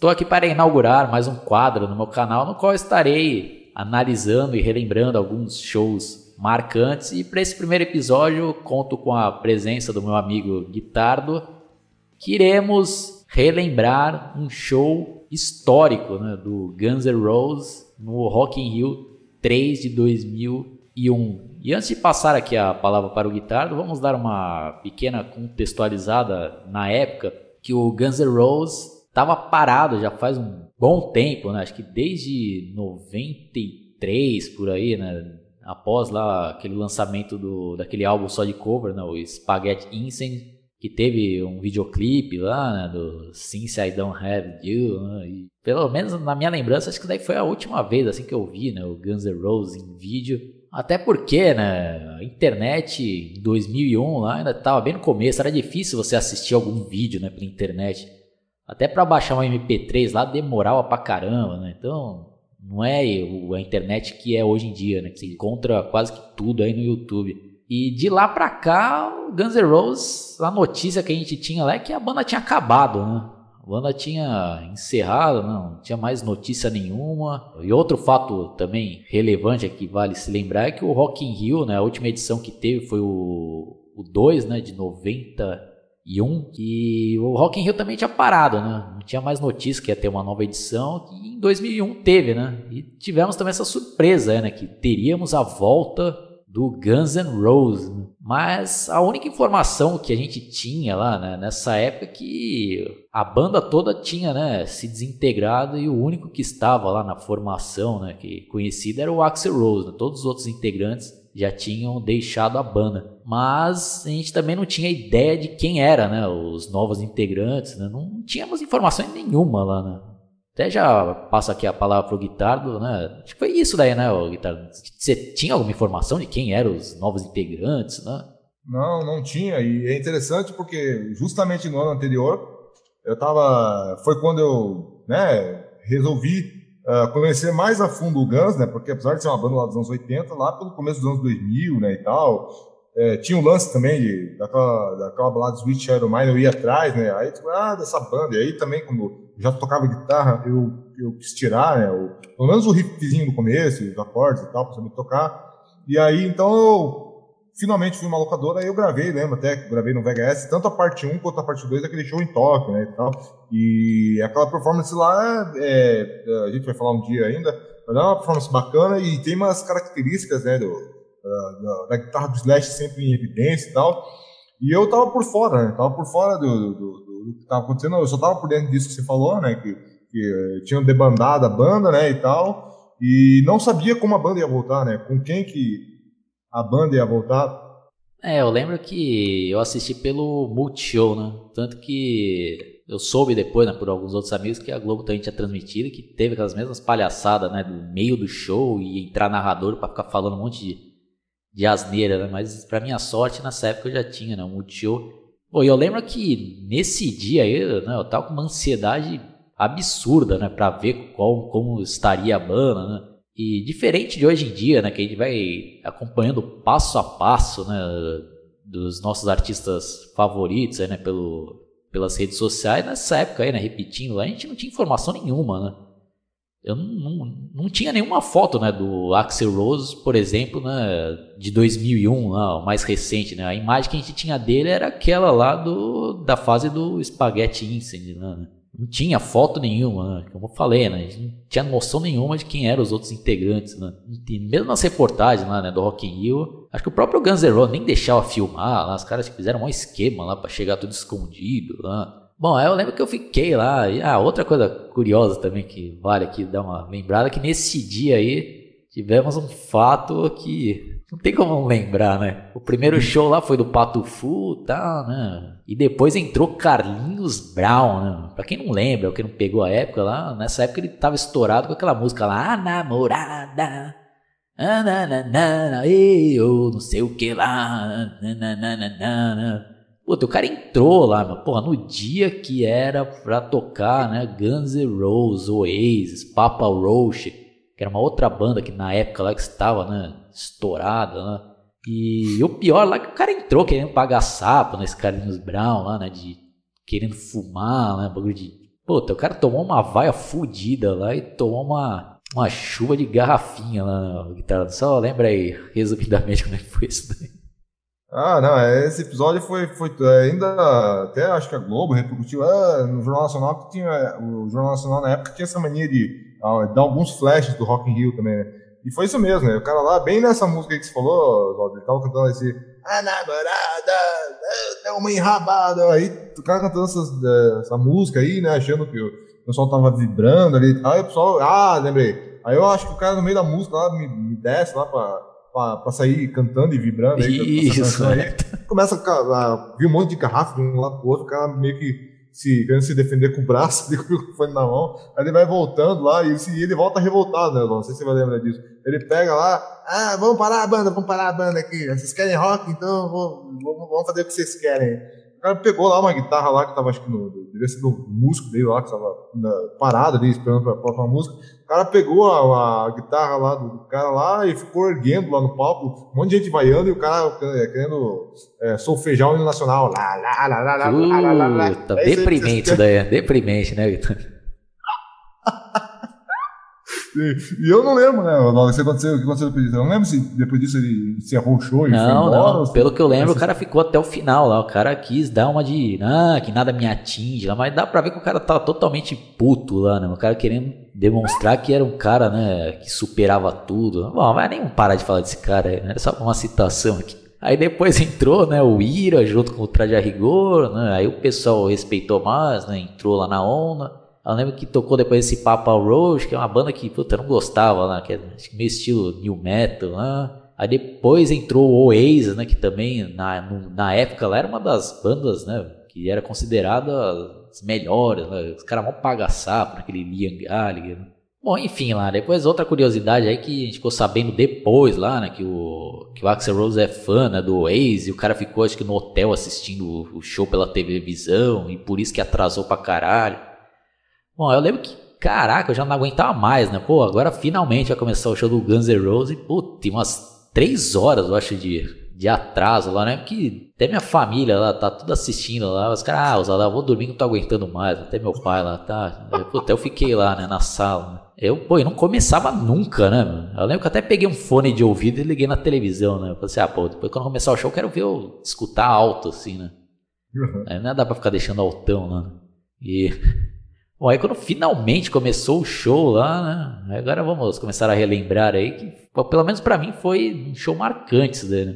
Estou aqui para inaugurar mais um quadro no meu canal no qual estarei analisando e relembrando alguns shows marcantes. E para esse primeiro episódio, conto com a presença do meu amigo Guitardo, que iremos relembrar um show histórico né, do Guns N' Roses no Rock in Rio 3 de 2001. E antes de passar aqui a palavra para o Guitardo, vamos dar uma pequena contextualizada na época que o Guns N' Roses estava parado já faz um bom tempo, né? Acho que desde 93 por aí, né? Após lá aquele lançamento do, daquele álbum só de cover, né? O Spaghetti Incense, que teve um videoclipe lá, né? Do Since I Don't Have You, né? E pelo menos na minha lembrança, acho que daí foi a última vez assim que eu vi, né? O Guns N' Roses em vídeo. Até porque, né, a internet em 2001 lá ainda estava bem no começo, era difícil você assistir algum vídeo, né, pela internet. Até para baixar um MP3 lá demorava pra caramba, né? Então, não é a internet que é hoje em dia, né? Que você encontra quase que tudo aí no YouTube. E de lá pra cá, o Guns N' Roses, a notícia que a gente tinha lá é que a banda tinha acabado, né? A banda tinha encerrado, não tinha mais notícia nenhuma. E outro fato também relevante aqui vale se lembrar é que o Rock in Rio, né, a última edição que teve foi o, o 2, né, de 91, e o Rock in Rio também tinha parado, né? Não tinha mais notícia que ia ter uma nova edição, e em 2001 teve, né? E tivemos também essa surpresa, né, que teríamos a volta do Guns N' Roses. né? Mas a única informação que a gente tinha lá né, nessa época é que a banda toda tinha né, se desintegrado e o único que estava lá na formação, né, que conhecido era o Axel Rose. né? Todos os outros integrantes já tinham deixado a banda. Mas a gente também não tinha ideia de quem era, né, os novos integrantes. Né? Não tínhamos informação nenhuma lá, né? Até já passo aqui a palavra pro Guitardo, né? Acho que foi isso daí, né, o Guitardo? Você tinha alguma informação de quem eram os novos integrantes, né? Não, não tinha. E é interessante porque justamente no ano anterior, eu tava. Foi quando eu né, resolvi ah, conhecer mais a fundo o Guns, né? Porque apesar de ser uma banda lá dos anos 80, lá pelo começo dos anos 2000, né, e tal. É, tinha o lance também de, daquela, daquela balada Sweet Shadow Mine, eu ia atrás, né? Aí, tipo, ah, dessa banda. E aí também, eu já tocava guitarra, eu, eu quis tirar, né? O, pelo menos o riffzinho do começo, os acordes e tal, pra saber tocar. E aí, então, eu finalmente fui uma locadora, aí eu gravei, lembro até que gravei no VHS, tanto a parte 1 quanto a parte 2 daquele show em Tóquio, né, e tal. E aquela performance lá, é, é, a gente vai falar um dia ainda, mas é uma performance bacana e tem umas características, né, do, da, da- da guitarra do Slash sempre em evidência e tal. E eu tava por fora, né, tava por fora do, do, do- do que tava acontecendo, eu só tava por dentro disso que você falou, né, que, que eh, tinham debandado a banda, né, e tal, e não sabia como a banda ia voltar, né, com quem que a banda ia voltar. É, eu lembro que eu assisti pelo Multishow, né? Tanto que eu soube depois, né, por alguns outros amigos, que a Globo também tinha transmitido, que teve aquelas mesmas palhaçadas, né, do meio do show e entrar narrador pra ficar falando um monte de, de asneira, né? Mas pra minha sorte, nessa época eu já tinha, né, o Multishow. E eu lembro que nesse dia aí, né, eu tava com uma ansiedade absurda, né, pra ver qual, como estaria a banda, né? E diferente de hoje em dia, né, que a gente vai acompanhando passo a passo, né, dos nossos artistas favoritos, aí, né, pelo pelas redes sociais nessa época aí, né? Repetindo, a gente não tinha informação nenhuma, né? Eu não, não, tinha nenhuma foto, né, do Axel Rose, por exemplo, né, de 2001, né, o mais recente, né? A imagem que a gente tinha dele era aquela lá do, da fase do Spaghetti Incident, né? Não tinha foto nenhuma, né? como eu falei, né? A gente não tinha noção nenhuma de quem eram os outros integrantes, né? E mesmo nas reportagens lá, né, do Rock in Rio, acho que o próprio Guns N' Roses nem deixava filmar, lá, os caras fizeram um esquema lá para chegar tudo escondido, lá. Bom, eu lembro que eu fiquei lá. E, ah, outra coisa curiosa também que vale aqui dar uma lembrada, que nesse dia aí tivemos um fato que não tem como lembrar, né? O primeiro show lá foi do Pato Fu, tá, né? E depois entrou Carlinhos Brown, né? Pra quem não lembra, ou quem não pegou a época lá, nessa época ele tava estourado com aquela música lá, a namorada. Nananana, eu não sei o que lá. Nananana. Puta, o cara entrou lá, mas, porra, no dia que era pra tocar, né, Guns N' Roses, Oasis, Papa Roach, que era uma outra banda que na época lá que estava, né, estourada, né, e, o pior lá é que o cara entrou querendo pagar sapo nesse Carlinhos Brown lá, né, de querendo fumar, né, bagulho de... Puta, o cara tomou uma vaia fudida lá e tomou uma, uma chuva de garrafinha lá na guitarra. Só lembra aí, resumidamente, como é que foi isso daí. Ah, não, é, esse episódio foi, foi é, ainda, até acho que a Globo repercutiu é, no Jornal Nacional, que tinha, o Jornal Nacional na época tinha essa mania de ah, dar alguns flashes do Rock in Rio também, né? E foi isso mesmo, né? O cara lá, bem nessa música que você falou, ele tava cantando esse A namorada, deu uma enrabada, aí o cara cantando é, essa música aí, né, achando que o pessoal tava vibrando ali e tal, o pessoal, ah, lembrei. Aí eu acho que o cara no meio da música lá me, me desce lá pra para sair cantando e vibrando. Aí, Isso, aí, começa a, a vir um monte de garrafa de um lado pro outro, o cara meio que se, querendo se defender com o braço, com o microfone na mão, aí ele vai voltando lá e ele, ele volta revoltado, né, Não sei se você vai lembrar disso. Ele pega lá, ah, vamos parar a banda, vamos parar a banda aqui. Vocês querem rock? Então vamos fazer o que vocês querem. O cara pegou lá uma guitarra lá que tava, acho que no, devia ser do músico dele lá, que tava parado ali, esperando pra próxima música cara pegou a, a, guitarra lá do cara lá e ficou erguendo lá no palco, um monte de gente vaiando e o cara é, querendo é, solfejar o hino nacional. Lá, lá, lá, lá, lá, lá, lá, lá. Tá deprimente isso daí, é deprimente, né, Vitor? E eu não lembro, né? O que aconteceu, o que aconteceu depois disso. Eu não lembro se depois disso ele encerrou o show e não, foi embora. Não, pelo que eu lembro, o cara ficou até o final lá. O cara quis dar uma de. Ah, que nada me atinge lá. Mas dá pra ver que o cara tava totalmente puto lá, né? O cara querendo demonstrar que era um cara, né? Que superava tudo. Bom, vai nem parar de falar desse cara aí, né? Era só uma citação aqui. Aí depois entrou, né, o Ira junto com o Traje a Rigor, né? Aí o pessoal respeitou mais, né? Entrou lá na onda. Eu lembro que tocou depois esse Papa Roach, que é uma banda que, puta, eu não gostava lá, que é meio estilo new metal lá. Aí depois entrou o Oasis, né, que também na, na época lá era uma das bandas, né, que era considerada as melhores, né, os caras vão pagar sapo naquele Liam Gallagher. Né. Bom, enfim lá, depois outra curiosidade aí que a gente ficou sabendo depois lá, né, que o, que o Axel Rose é fã, né, do Oasis, e o cara ficou acho que no hotel assistindo o show pela televisão, e por isso que atrasou pra caralho. Bom, eu lembro que, caraca, eu já não aguentava mais, né? Pô, agora finalmente vai começar o show do Guns N' Roses. Putz, umas três horas, eu acho, de, de atraso lá, né? Que até minha família lá tá tudo assistindo lá. Os caras, ah, eu vou dormir, não tô aguentando mais. Até meu pai lá, tá? Puta, eu fiquei lá, né, na sala. Né? Eu, pô, eu não começava nunca, né? Mano? Eu lembro que até peguei um fone de ouvido e liguei na televisão, né? Eu falei assim, ah, pô, depois quando começar o show eu quero ver eu escutar alto, assim, né? Uhum. Aí não dá pra ficar deixando altão lá, né? E Bom, aí quando finalmente começou o show lá, né? Agora vamos começar a relembrar aí que, pelo menos para mim, foi um show marcante isso daí, né?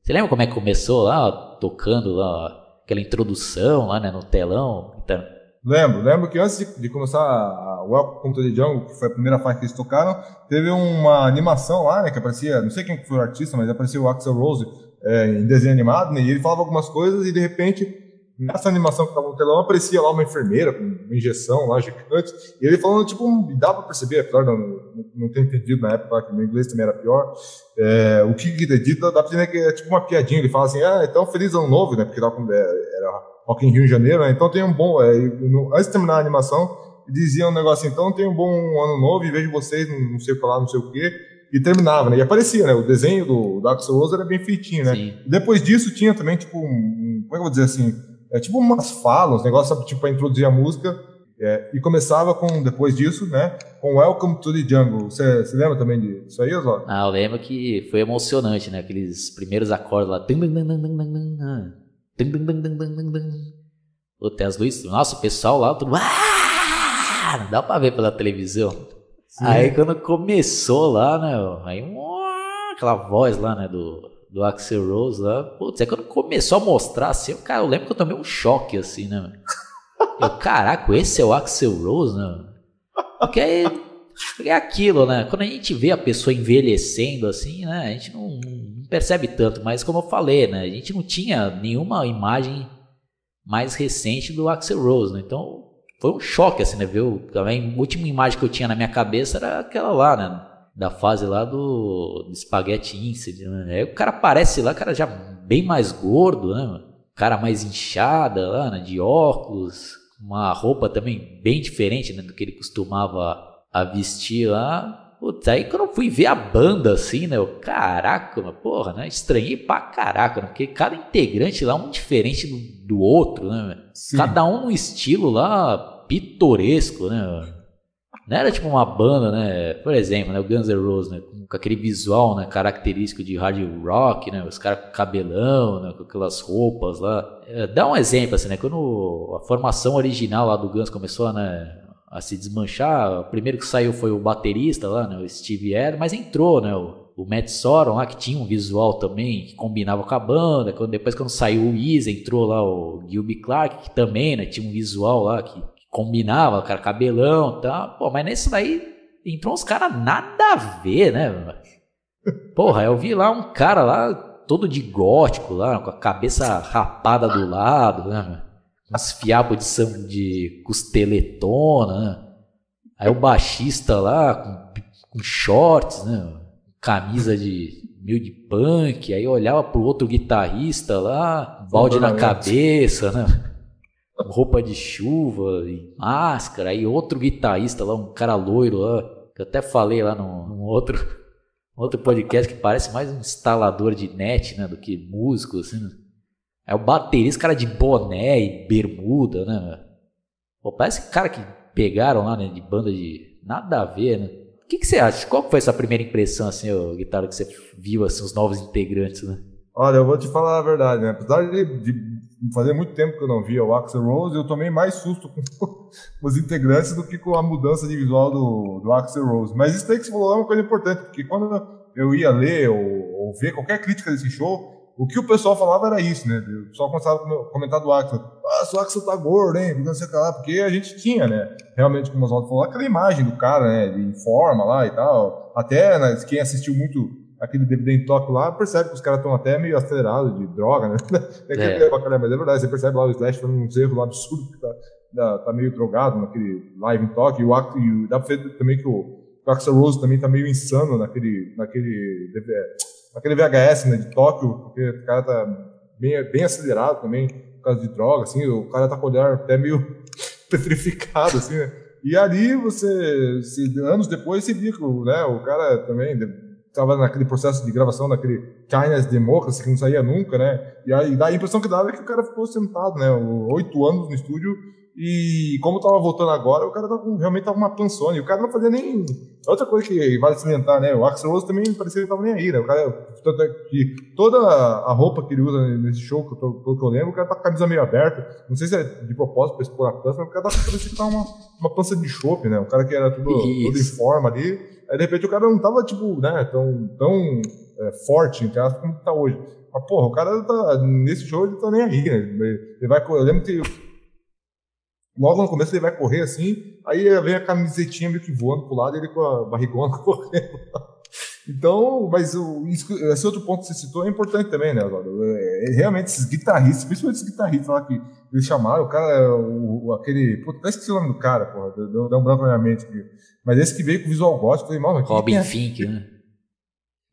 Você lembra como é que começou lá, tocando lá, aquela introdução lá, né, no telão? Então... Lembro, lembro que antes de, de começar a Welcome to the Jungle, que foi a primeira faixa que eles tocaram, teve uma animação lá, né, que aparecia, não sei quem foi o artista, mas apareceu o Axel Rose é, em desenho animado, né, e ele falava algumas coisas e de repente nessa animação que estava no telão, aparecia lá uma enfermeira com uma injeção lá gigante, e ele falando, tipo, dá para perceber, apesar de não, não, não ter entendido na época, que meu inglês também era pior, é, o que ele dita, dá pra entender que é tipo uma piadinha, ele fala assim, ah, então feliz ano novo, né, porque tava com, é, era Rock in Rio em janeiro, né, então tem um bom, é, no, antes de terminar a animação, dizia um negócio assim, então tem um bom ano novo e vejo vocês, não, não sei o que lá, não sei o que, e terminava, né? E aparecia, né? O desenho do, do Axel Rose era bem feitinho, né? Sim. Depois disso tinha também, tipo, um, como é que eu vou dizer assim? É tipo umas falas, uns negócios, sabe, tipo, para introduzir a música. É, e começava com, depois disso, né, com Welcome to the Jungle. Você lembra também disso aí, Oswaldo? Ah, eu lembro que foi emocionante, né? Aqueles primeiros acordes lá. Puta, as luzes. Nossa, o pessoal lá, tudo. Ah! Não dá pra ver pela televisão. Sim. Aí quando começou lá, né? Aí aquela voz lá, né? Do, do Axel Rose lá. Putz, é quando começou a mostrar assim, cara, eu lembro que eu tomei um choque assim, né? Eu, caraca, esse é o Axel Rose, né? Porque é, é aquilo, né? Quando a gente vê a pessoa envelhecendo assim, né? A gente não, não percebe tanto, mas como eu falei, né? A gente não tinha nenhuma imagem mais recente do Axel Rose, né? Então foi um choque, assim, né? Viu? Também, a última imagem que eu tinha na minha cabeça era aquela lá, né? Da fase lá do, do Spaghetti Incident, né? Aí o cara aparece lá, cara já bem mais gordo, né? Cara mais inchada lá, né? De óculos, uma roupa também bem diferente né? do que ele costumava a vestir lá. Putz, aí quando eu fui ver a banda assim, né? Eu, caraca, porra, né? Estranhei pra caraca, né? Porque cada integrante lá é um diferente do, do outro, né? Sim. Cada um no estilo lá pitoresco, né? Não era tipo uma banda, né? Por exemplo, né? O Guns N' Roses, né? Com aquele visual, né? Característico de hard rock, né? Os caras com cabelão, né? Com aquelas roupas lá. É, dá um exemplo, assim, né? Quando a formação original lá do Guns começou, né? a se desmanchar. O primeiro que saiu foi o baterista lá, né, o Steve Air, mas entrou, né, o, Matt Sorum lá, que tinha um visual também que combinava com a banda. Depois, quando saiu o Isa, entrou lá o Gilby Clark, que também né, tinha um visual lá que combinava, cara, cabelão e tá? tal. Pô, mas nesse daí entrou uns caras nada a ver, né? Porra, eu vi lá um cara lá todo de gótico lá, com a cabeça rapada do lado, né? uns fiapos de, sangue, de costeletona, né? Aí o baixista lá com, com shorts, né? Camisa de meio de punk, aí olhava pro outro guitarrista lá, balde na cabeça, né? Roupa de chuva e máscara, aí outro guitarrista lá, um cara loiro lá, que eu até falei lá num, num outro, outro podcast que parece mais um instalador de net, né, do que músico, assim, né? É o baterista, cara de boné e bermuda, né? Pô, parece cara que pegaram lá, né, de banda de nada a ver, né? O que, que você acha? Qual foi essa primeira impressão, assim, ô, guitarra, que você viu, assim, os novos integrantes, né? Olha, eu vou te falar a verdade, né? Apesar de, de fazer muito tempo que eu não via o Axel Rose, eu tomei mais susto com os integrantes do que com a mudança de visual do, do Axel Rose. Mas isso aí que você falou é uma coisa importante, porque quando eu ia ler ou, ou ver qualquer crítica desse show, o que o pessoal falava era isso, né? O pessoal começava a comentar do Axel. Ah, o Axel tá gordo, hein? Não sei lá, porque a gente tinha, né? Realmente, como o Oswaldo falou, aquela imagem do cara, né? Em forma lá e tal. Até né, quem assistiu muito aquele DVD em toque lá, percebe que os caras estão até meio acelerados de droga, né? É. é. Mas é verdade, você percebe lá o Slash fazendo uns erros lá absurdos, que tá, tá, meio drogado naquele live em toque. E, o, e dá pra ver também que o, o Axel Rose também tá meio insano naquele, naquele aquele VHS né, de Tóquio, porque o cara tá bem, bem acelerado também por causa de droga, assim, o cara tá com o olhar até meio petrificado, assim, né? E ali você, se, anos depois, você viu que né, o cara também estava naquele processo de gravação daquele China's Democracy que não saía nunca, né? E aí dá a impressão que dava é que o cara ficou sentado, né? Oito anos no estúdio e como tava voltando agora, o cara tava, realmente tava uma pansone. O cara não fazia nem. Outra coisa que vale salientar, né? O Axel Rose também parecia que tava nem aí, né? O cara, tanto é que toda a roupa que ele usa nesse show, que eu, que eu lembro, o cara tá com a camisa meio aberta. Não sei se é de propósito pra expor a pança, mas o cara tá parecia que tava uma, uma pança de chope, né? O cara que era tudo, tudo em forma ali. Aí de repente o cara não tava, tipo, né, tão, tão é, forte, entre aspas, como tá hoje. Mas, porra, o cara tá. Nesse show ele tá nem aí, né? Ele vai. Eu lembro que Logo no começo ele vai correr assim, aí vem a camisetinha meio que voando pro lado ele com a barrigona correndo. Então, mas o, esse outro ponto que você citou é importante também, né? É, é, realmente esses guitarristas, principalmente esses guitarristas lá que eles chamaram, o cara, o, aquele. Pô, até esqueci o nome do cara, porra, deu, deu um branco na minha mente aqui. Mas esse que veio com visual gótico, eu falei, mano, Robin é? Fink, né?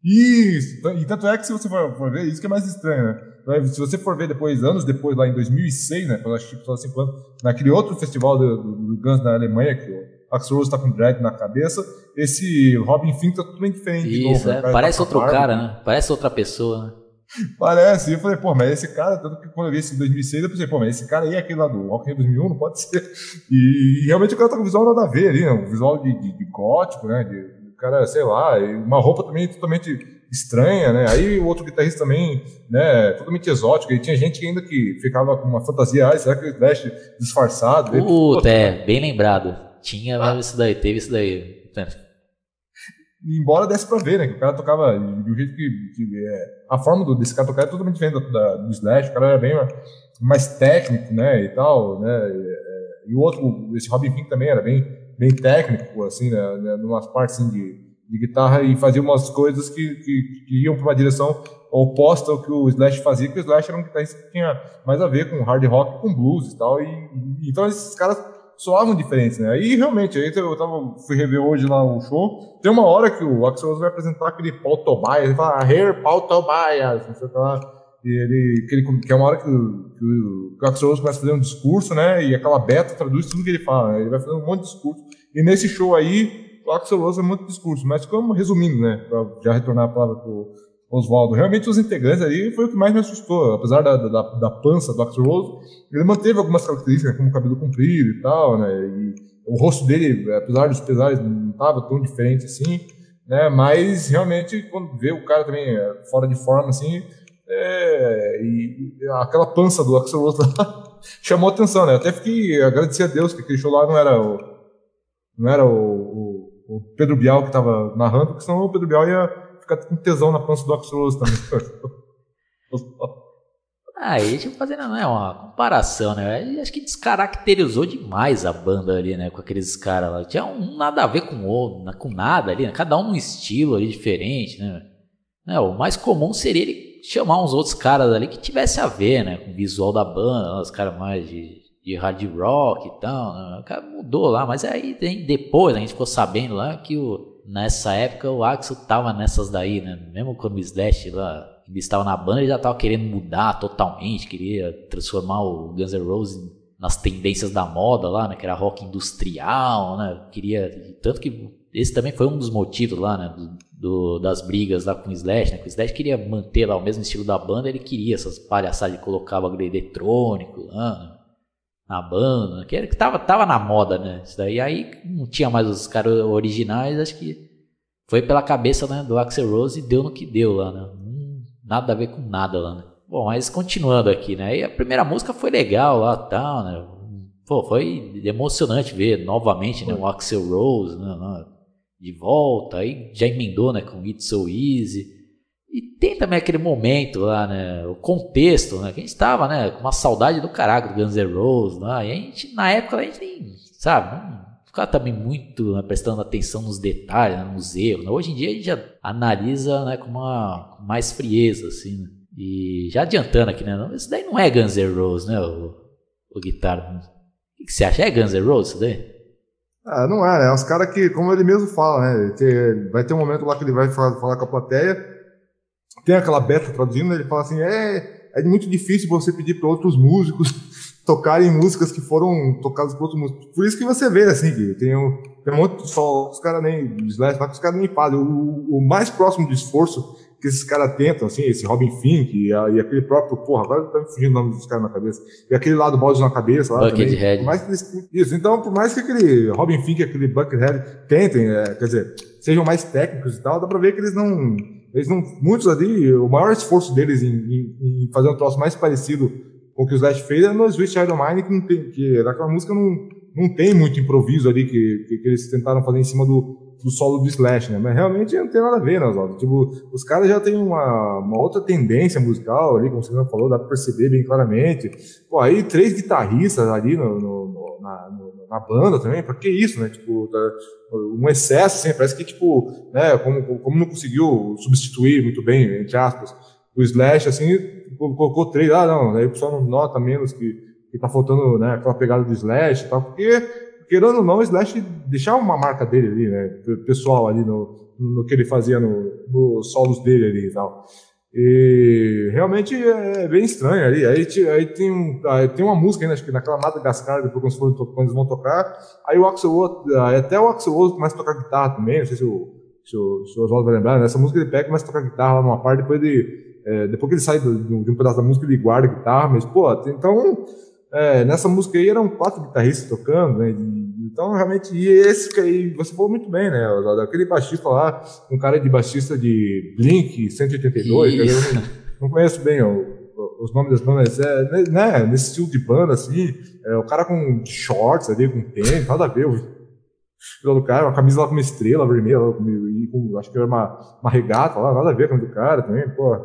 Isso! E tanto é que se você for, for ver, isso que é mais estranho, né? Se você for ver depois, anos depois, lá em 2006, né, quando eu assisti só 5 anos, naquele outro festival do, do, do Guns na Alemanha, que o Axl Rose tá com dread na cabeça, esse Robin Fink tá totalmente diferente. Isso, novo, né? é. parece outro barba. cara, né? Parece outra pessoa, né? Parece. E eu falei, pô, mas esse cara, tanto que quando eu vi esse em 2006, eu pensei, pô, mas esse cara aí é aquele lá do Rock in 2001, não pode ser. E, e, realmente o cara tá com visual nada a ver ali, né? Um visual de, de, de gótico, né? De, de cara, sei lá, uma roupa também totalmente estranha, né? Aí o outro guitarrista também, né, totalmente exótico. E tinha gente ainda que ficava com uma fantasia, ah, será que ele Slash disfarçado? Puta, é, bem lembrado. Tinha ah. isso daí, teve isso daí. Embora desse pra ver, né? Que o cara tocava de um jeito que. que é, a forma do, desse cara tocar é totalmente diferente da, do Slash, o cara era bem mais técnico, né? E tal, né? E, e o outro, esse Robin Pink também era bem, bem técnico, assim, né? né numas partes assim, de, de guitarra e fazia umas coisas que, que, que iam para uma direção oposta ao que o Slash fazia, que o Slash era um guitarrista que tinha mais a ver com hard rock, com blues e tal. E, e então esses caras soavam diferentes, né? E realmente, aí eu tava, fui rever hoje lá o show, tem uma hora que o Axel Rose vai apresentar aquele Paul Tobias, ele fala, Here Paul Tobias, não sei o que lá. E ele, que, ele, que é uma hora que, o, que o, que o Axel Rose começa a fazer um discurso, né? E aquela beta traduz tudo que ele fala, né? Ele vai fazer um monte de discurso. E nesse show aí, o Axel Rose é muito discurso, mas como resumindo, né? Pra já retornar a palavra pro Oswaldo. Realmente os integrantes ali foi o que mais me assustou. Apesar da, da, da pança do Axel Rose, ele manteve algumas características, como cabelo comprido e tal, né? E o rosto dele, apesar dos pesares, não estava tão diferente assim, né? Mas realmente, quando vê o cara também é, fora de forma, assim, é, e aquela pança do Axel Rose lá chamou atenção, né? Até fiquei agradecer a Deus que aquele show lá não era o, não era o, o, o Pedro Bial que estava narrando, porque senão o Pedro Bial ia ficar com tesão na pança do Rose também. Aí, tipo, fazendo né, uma comparação, né? Acho que descaracterizou demais a banda ali, né? Com aqueles caras lá. Tinha um nada a ver com o outro, com nada ali, né? Cada um num estilo ali diferente, né? É, o mais comum seria ele chamar uns outros caras ali que tivesse a ver, né? Com o visual da banda, né, os caras mais de, de hard rock e tal. Né? O cara mudou lá, mas aí depois a gente ficou sabendo lá que o nessa época o Axel tava nessas daí, né? Mesmo quando o Slash lá estava na banda, ele já tava querendo mudar totalmente, queria transformar o Guns N' Roses nas tendências da moda lá, né? Que era rock industrial, né? Queria tanto que esse também foi um dos motivos lá, né? Do, das brigas lá com o Slash, né? Que o Slash queria manter lá o mesmo estilo da banda, ele queria essas palhaçadas de colocar bagulho eletrônico lá, né? Na banda, que, era, que tava, tava na moda, né? Isso daí aí não tinha mais os caras originais, acho que foi pela cabeça né, do Axel Rose e deu no que deu lá, né? Hum, nada a ver com nada lá, né? Bom, mas continuando aqui, né? E a primeira música foi legal lá tal, né? Pô, foi emocionante ver novamente né, o Axel Rose né, de volta, aí já emendou né, com It's So Easy. E tem também aquele momento lá, né? O contexto, né? Que a gente estava, né? Com uma saudade do caralho do Guns N' Roses, né? E a gente, na época, a gente nem, sabe? Não ficava também muito né, prestando atenção nos detalhes, né, nos erros. Né? Hoje em dia a gente já analisa né, com, uma, com mais frieza, assim. Né? E já adiantando aqui, né? Isso daí não é Guns N' Roses, né? O, o guitarra. O que você acha? É Guns N' Roses isso daí? Ah, não é, né? É uns caras que, como ele mesmo fala, né? Vai ter um momento lá que ele vai falar, falar com a plateia tem aquela beta traduzindo, ele fala assim, é, é muito difícil você pedir para outros músicos tocarem músicas que foram tocadas por outros músicos. Por isso que você vê, assim, que tem um, tem um monte de só, os caras nem, os os caras nem fazem. O, o, mais próximo do esforço que esses caras tentam, assim, esse Robin Fink e, a, e, aquele próprio, porra, agora tá me fugindo o nome dos caras na cabeça, e aquele lá do balde na cabeça lá Buckethead. Por mais que eles, isso, então, por mais que aquele Robin Fink e aquele Buckethead tentem, é, quer dizer, sejam mais técnicos e tal, dá pra ver que eles não eles não, muitos ali, o maior esforço deles em, em, em fazer um troço mais parecido com o que o Slash fez é no Sweet Child of Mine, que, não tem, que naquela música não, não tem muito improviso ali que, que, que, eles tentaram fazer em cima do, do solo do Slash, né? Mas realmente não tem nada a ver, né? Tipo, os caras já têm uma, uma outra tendência musical ali, como você já falou, dá pra perceber bem claramente. Pô, aí três guitarristas ali no, no, no, na, no na banda também, pra que isso, né? Tipo, tá, um excesso, assim, parece que, tipo, né, como, como não conseguiu substituir muito bem, entre aspas, o Slash, assim, colocou três, ah, não, aí o pessoal não nota menos que, que tá faltando, né, aquela pegada do Slash e tal, porque, querendo ou não, o Slash deixava uma marca dele ali, né, pessoal ali no, no que ele fazia no, nos solos dele ali e tal. E realmente é bem estranho ali. Aí, aí tem, um, aí tem uma música ainda, acho que naquela Madagascar, depois quando, for, quando eles vão tocar. Aí o Axel até o Axel Rose começa a tocar guitarra também. Não sei se o, se o, se o Oswaldo vai lembrar. Nessa música ele pega e começa a tocar guitarra lá numa parte, depois ele, é, depois que ele sai do, de um pedaço da música, ele guarda a guitarra, mas, pô, então, é, nessa música aí eram quatro guitarristas tocando, né? Então, realmente, e esse aí, você falou muito bem, né? Aquele baixista lá, um cara de baixista de Blink 182, eu não, não conheço bem ó, os nomes das bandas, é, né, né, nesse estilo de banda, assim, é, o cara com shorts ali, com tênis, nada a ver, o do cara, uma camisa lá com uma estrela vermelha, e com, acho que era uma, uma regata lá, nada a ver com o do cara também, pô.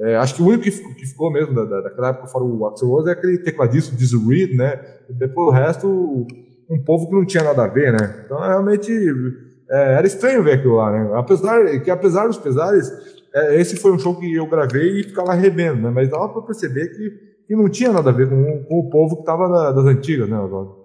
É, acho que o único que, que ficou mesmo da, da, daquela época fora o Axel Rose é aquele tecladista, Dizzy Reed, né? Depois o resto, um povo que não tinha nada a ver, né? Então, realmente, é, era estranho ver aquilo lá, né? Apesar, que apesar dos pesares, é, esse foi um show que eu gravei e ficava revendo, né? Mas dava para perceber que, que não tinha nada a ver com, com o povo que estava das antigas, né, Oswaldo?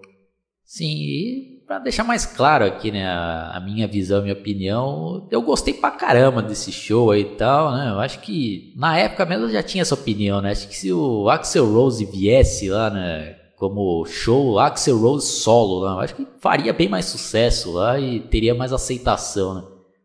Sim, e para deixar mais claro aqui, né, a, a, minha visão, a minha opinião, eu gostei pra caramba desse show aí e tal, né? Eu acho que na época mesmo eu já tinha essa opinião, né? Acho que se o Axel Rose viesse lá, né, como show Axel Rose solo eu acho que faria bem mais sucesso lá e teria mais aceitação, né?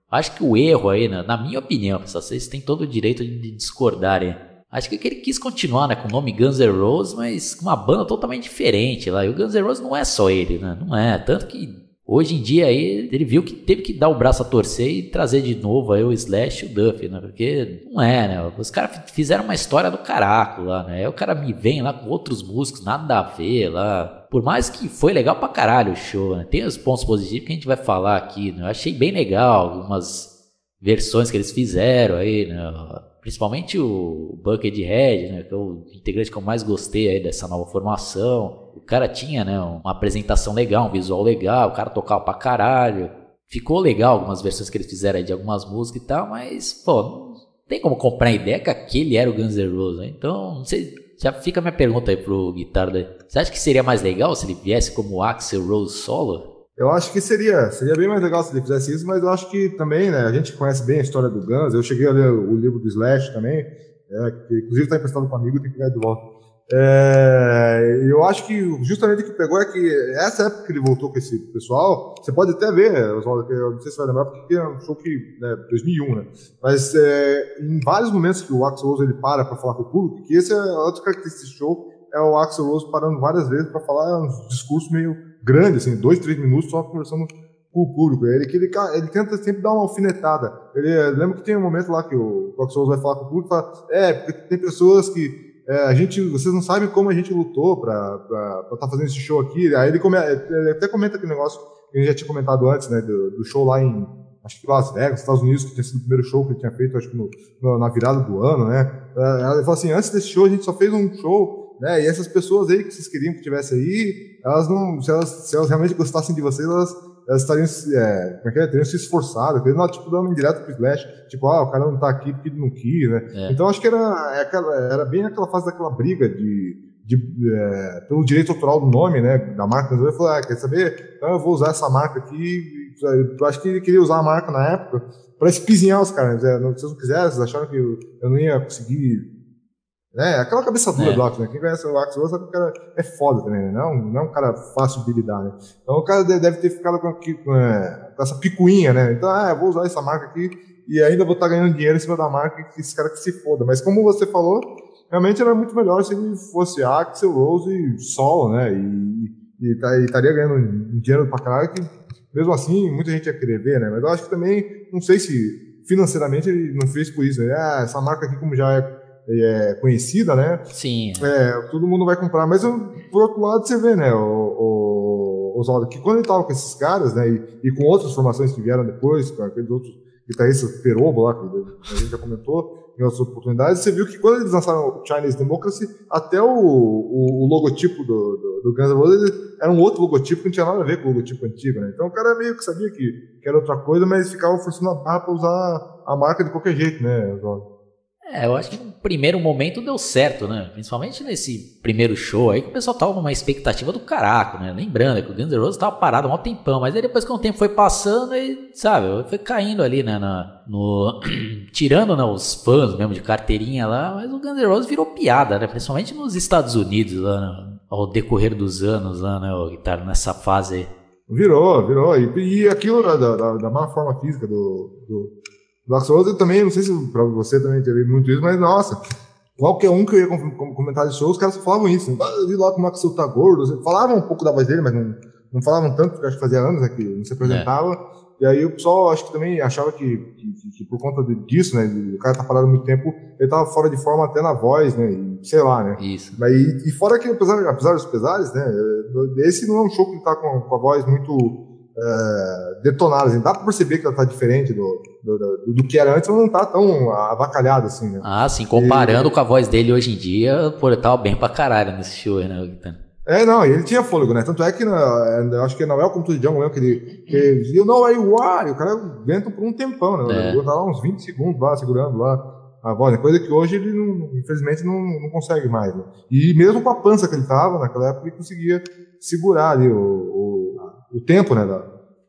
Acho que o erro aí, né, na minha opinião, vocês têm todo o direito de discordarem. Acho que ele quis continuar né, com o nome Guns N' Roses, mas com uma banda totalmente diferente lá. E o Guns N' Roses não é só ele, né? Não é. Tanto que hoje em dia aí ele viu que teve que dar o braço a torcer e trazer de novo aí o Slash e o Duff, né? Porque não é, né? Os caras fizeram uma história do caraco lá, né? Aí o cara me vem lá com outros músicos, nada a ver lá por mais que foi legal pra caralho o show, né? Tem os pontos positivos que a gente vai falar aqui, né? Eu achei bem legal algumas versões que eles fizeram aí, né? Principalmente o Buckethead, né? Que é o integrante que eu mais gostei aí dessa nova formação. O cara tinha, né? Uma apresentação legal, um visual legal, o cara tocava pra caralho. Ficou legal algumas versões que eles fizeram aí de algumas músicas e tal, mas, pô, não tem como comprar a ideia que aquele era o Guns N' Roses, né? Então, não sei já fica a minha pergunta aí pro guitarra. Você acha que seria mais legal se ele viesse como Axel Rose solo? Eu acho que seria, seria bem mais legal se ele fizesse isso, mas eu acho que também, né, a gente conhece bem a história do Guns, eu cheguei a ler o livro do Slash também, é, que inclusive está emprestado com amigo, tem que pegar de volta. É, eu acho que justamente o que pegou é que essa época que ele voltou com esse pessoal, você pode até ver, eu não sei se vai lembrar, porque é um show que, né, 2001, né? Mas é, em vários momentos que o Axel Rose ele para para falar com o público, que esse é outro característica desse show, é o Axel Rose parando várias vezes para falar uns discursos meio grandes, assim, dois, três minutos só conversando com o público. Ele, ele, ele tenta sempre dar uma alfinetada. Ele, lembra que tem um momento lá que o, Axel Rose vai falar com o público e fala, é, porque tem pessoas que é, a gente, vocês não sabem como a gente lutou para estar tá fazendo esse show aqui. Aí ele, come, ele, até comenta aquele negócio que a gente já tinha comentado antes, né, do, do, show lá em, acho que Las Vegas, Estados Unidos, que tinha sido o primeiro show que ele tinha feito, acho que no, no, na virada do ano, né. É, ela falou assim, antes desse show a gente só fez um show, né, e essas pessoas aí que vocês queriam que tivesse aí, elas não, se elas, se elas realmente gostassem de vocês, elas elas estariam, é, como é que é? teriam se esforçado, não, tipo, dando indireto pro Slash, tipo, ah, o cara não tá aqui porque ele não quis, né? É. Então acho que era, é era bem aquela fase daquela briga de, de é, pelo direito autoral do nome, né, da marca, ele falou, ah, quer saber? Então eu vou usar essa marca aqui, eu acho que ele queria usar a marca na época para espizinhar os caras, né? se vocês não quiserem, vocês acharam que eu, eu não ia conseguir né? Aquela cabeça dura é. do Axel, né? Quem conhece o Axel sabe que o cara é foda também, né? Não, não é um cara fácil de lidar, né? Então o cara deve ter ficado com, com, é, com essa picuinha, né? Então, ah, vou usar essa marca aqui e ainda vou estar tá ganhando dinheiro em cima da marca que esse cara que se foda. Mas como você falou, realmente era muito melhor se ele fosse Axel Rose solo, né? E, tá, e estaria ganhando dinheiro pra caralho que mesmo assim muita gente ia querer ver, né? Mas eu acho que também, não sei se financeiramente ele não fez por isso, né? Ah, essa marca aqui como já é é, conhecida, né? Sim. É, todo mundo vai comprar. Mas por outro lado, você vê, né, o, o Oswaldo, que quando ele estava com esses caras, né, e, e, com outras formações que vieram depois, com aqueles outros guitarristas Perobo lá, que a gente já comentou em outras oportunidades, você viu que quando eles lançaram o Chinese Democracy, até o, o, o logotipo do, do, do, Guns N' Roses era um outro logotipo que não tinha nada a ver com o logotipo antigo, né? Então o cara meio que sabia que, que era outra coisa, mas ficava forçando a barra para usar a marca de qualquer jeito, né, Oswaldo? É, eu acho que no primeiro momento deu certo, né? Principalmente nesse primeiro show aí, que o pessoal tava numa expectativa do caraco, né? Lembrando que o Guns N' Roses tava parado um tempão, mas aí depois que o tempo foi passando, e, sabe, foi caindo ali, né? Na, no, tirando né, os fãs mesmo de carteirinha lá, mas o Guns N' Roses virou piada, né? Principalmente nos Estados Unidos, lá, né? ao decorrer dos anos, lá, né? O guitarra nessa fase aí. Virou, virou. E, e aquilo da, da, da má forma física do, do Axl Rose, eu também, não sei se pra você também teve muito isso, mas nossa, qualquer um que eu ia com- comentar de show, os caras só falavam isso. Ah, eu vi lá como o Axel tá gordo. Falavam um pouco da voz dele, mas não, não falavam tanto, porque acho que fazia anos né, que não se apresentava. E aí o pessoal acho que também achava que, que, que por conta disso, né, o cara tá parado muito tempo, ele tava fora de forma até na voz, né, e sei lá, né. Isso. Mas e, e fora que, apesar, apesar dos pesares, né, esse não é um show que tá com, com a voz muito é, assim. Dá pra perceber que ela tá diferente do, do, do, do que era antes, mas não tá tão avacalhada assim, né. Ah, sim, comparando com a voz dele hoje em dia, pô, ele tava bem pra caralho nesse show, aí, né, Guitarra? É, não, e ele tinha fôlego, né? Tanto é que, na, eu acho que na Welcome to the Jungle mesmo, que ele, que ele dizia, não, aí, e o cara aguenta por um tempão, né? É. Ele tá lá uns 20 segundos lá, segurando lá a voz, né? Coisa que hoje ele, não, infelizmente, não, não consegue mais, né? E mesmo com a pança que ele tava, naquela época, ele conseguia segurar ali o, o, tempo, né, da,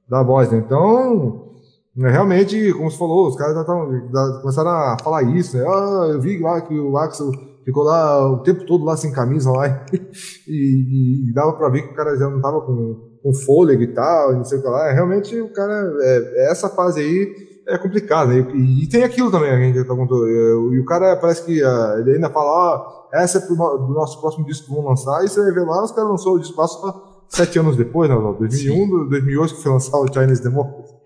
da voz, né? Então, né, realmente, como você falou, os caras já já começaram a falar isso, né? Ah, eu vi lá que o Axel ficou lá o tempo todo lá sem camisa lá e, e dava pra ver que o cara já não tava com, com fôlego e tal, e não sei o que lá. Realmente o cara, é, essa fase aí é complicada. né? E, e tem aquilo também, a gente já contou. E o cara parece que ah, ele ainda fala, ó, essa é pro do nosso próximo disco que vão lançar, e você ver lá, os caras lançou o disco só sete anos depois, né? 2001, 2008 que foi lançar o Chinese Democracy.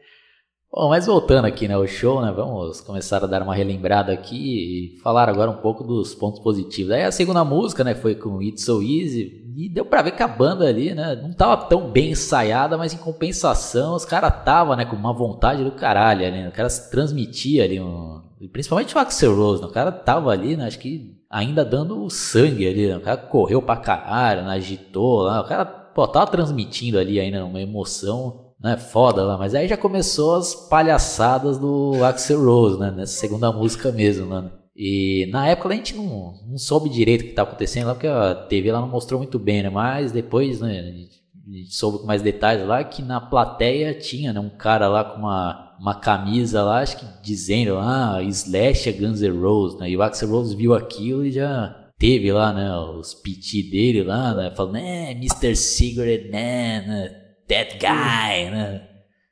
Bom, mas voltando aqui, né, o show, né, vamos começar a dar uma relembrada aqui e falar agora um pouco dos pontos positivos. Aí a segunda música, né, foi com It's So Easy e deu pra ver que a banda ali, né, não tava tão bem ensaiada, mas em compensação os caras tava, né, com uma vontade do caralho ali, né, o cara se transmitia ali, um, principalmente o Axel Rose, né, o cara tava ali, né, acho que ainda dando sangue ali, né, o cara correu pra caralho, né, agitou lá, o cara, pô, tava transmitindo ali ainda uma emoção né, foda lá, mas aí já começou as palhaçadas do Axel Rose, né, nessa segunda música mesmo, mano. E na época a gente não, não soube direito o que estava acontecendo lá, porque a TV lá não mostrou muito bem, né, mas depois, né, a gente, a gente soube com mais detalhes lá que na plateia tinha, né, um cara lá com uma, uma camisa lá, acho que dizendo, ah, Slash é Guns N' Roses, né, e o Axel Rose viu aquilo e já teve lá, né, os PT dele lá, né, falando, é, Mr. Cigarette Man, né, that guy, né,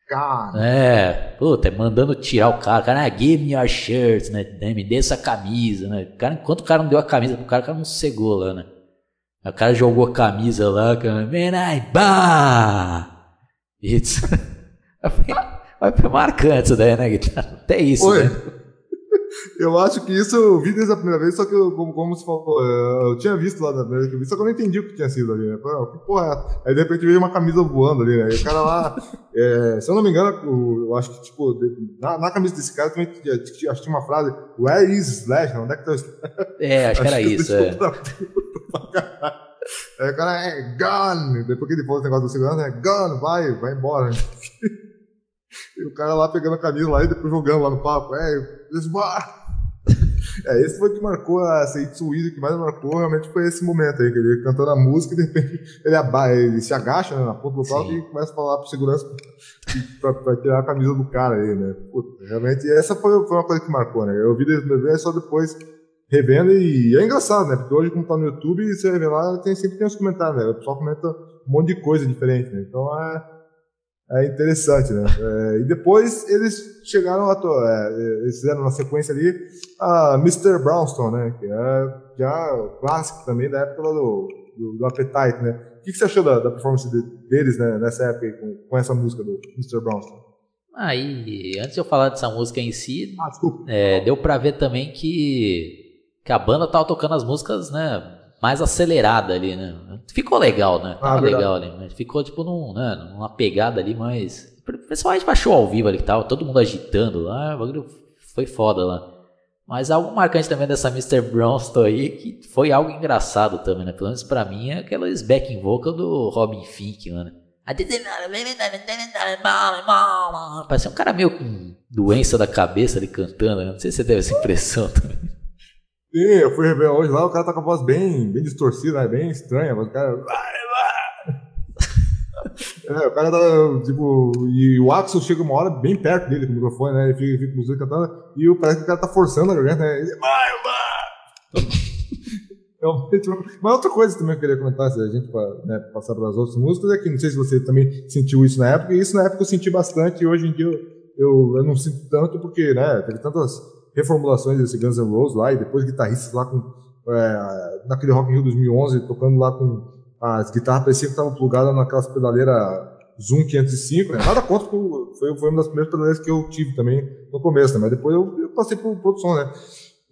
Cara, é, puta, mandando tirar o cara, o cara, ah, give me your shirt, né, né, me dê essa camisa, né, o cara, enquanto o cara não deu a camisa pro cara, o cara não sossegou lá, né, o cara jogou a camisa lá, cara, man, I bah! It's... Foi marcante isso daí, né, guitarra? Até isso, Oi. né? Eu acho que isso eu vi desde a primeira vez, só que eu, como, como você falou, eh, eu tinha visto lá na primeira vez que eu vi, só que eu não entendi o que tinha sido ali. Né? Falei, "Ah, que porra é essa?" Aí de repente veio uma camisa voando ali, né? E o cara lá, eh, se eu não me engano, o- eu acho que, tipo, na, na camisa desse cara também tinha, tinha- tinha uma frase, Where is Slash? Onde é que tá o Slash? É, acho que era isso, é. Da. Aí o cara é gun. Depois que ele falou esse negócio do segurança, é gun, vai, vai embora. E o cara lá pegando a camisa lá e depois jogando lá no papo. É, desbar. É, esse foi o que marcou a Seitsu Easy, o que mais marcou realmente foi esse momento aí, que ele cantando a música e de repente ele, aba ele se agacha né, na ponta do palco e começa a falar pro segurança pra, pra tirar a camisa do cara aí, né? Puta, realmente, essa foi, foi uma coisa que marcou, né? Eu vi desde só depois revendo e é engraçado, né? Porque hoje, como tá no YouTube, você ver lá, tem, sempre tem os comentários, né? O pessoal comenta um monte de coisa diferente, né? Então é, é interessante, né? É, e depois eles chegaram a. é, eles fizeram na sequência ali a Mr. Brownstone, né? Que é já clássico também da época do, do, do Appetite, né? O que, que você achou da, da performance de- deles né, nessa época com, com essa música do Mr. Brownstone? Aí, antes de eu falar dessa música em si, Ah. É, deu pra ver também que, que a banda tava tocando as músicas, né, mais acelerada ali, né? Ficou legal, né? Tava Ah, legal ali, mas ficou tipo num, né, numa pegada ali mais. Principalmente show ao vivo ali que tava, todo mundo agitando lá, o bagulho foi foda lá. Mas algo marcante também dessa Mr. Bronston aí, que foi algo engraçado também, né? Pelo menos pra mim, é aquelas backing vocal do Robin Fink, mano. Parecia um cara meio com doença da cabeça ali cantando, né? Não sei se você teve essa impressão também. Sim, eu fui rever hoje lá, o cara tá com a voz bem, bem distorcida, né? bem estranha, mas o cara. É, o cara tá, tipo, e o Axel chega uma hora bem perto dele com o microfone, né? Ele fica, fica com os dois cantando, e parece que o cara tá forçando a garganta, né? Ele, vai, vai! Realmente, mas outra coisa também que eu queria comentar, se a gente né, passar para as outras músicas, é que não sei se você também sentiu isso na época, e isso na época eu senti bastante, e hoje em dia eu eu, eu não sinto tanto porque, né, teve tantas reformulações desse Guns N' Roses lá, e depois guitarristas lá com, é, naquele Rock in Rio 2011, tocando lá com as guitarras, parecia que estavam plugadas naquelas pedaleiras Zoom 505, né? Nada contra, foi, foi uma das primeiras pedaleiras que eu tive também no começo, né? Mas depois eu, eu passei por produção, né?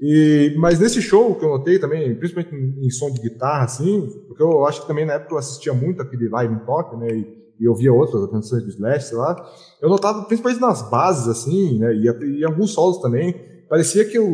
E, mas nesse show que eu notei também, principalmente em, em, som de guitarra, assim, porque eu acho que também na época eu assistia muito aquele live em toque, né? E, e eu via outras apresentações do Slash, sei lá. Eu notava, principalmente nas bases, assim, né? E, e alguns solos também, parecia que eu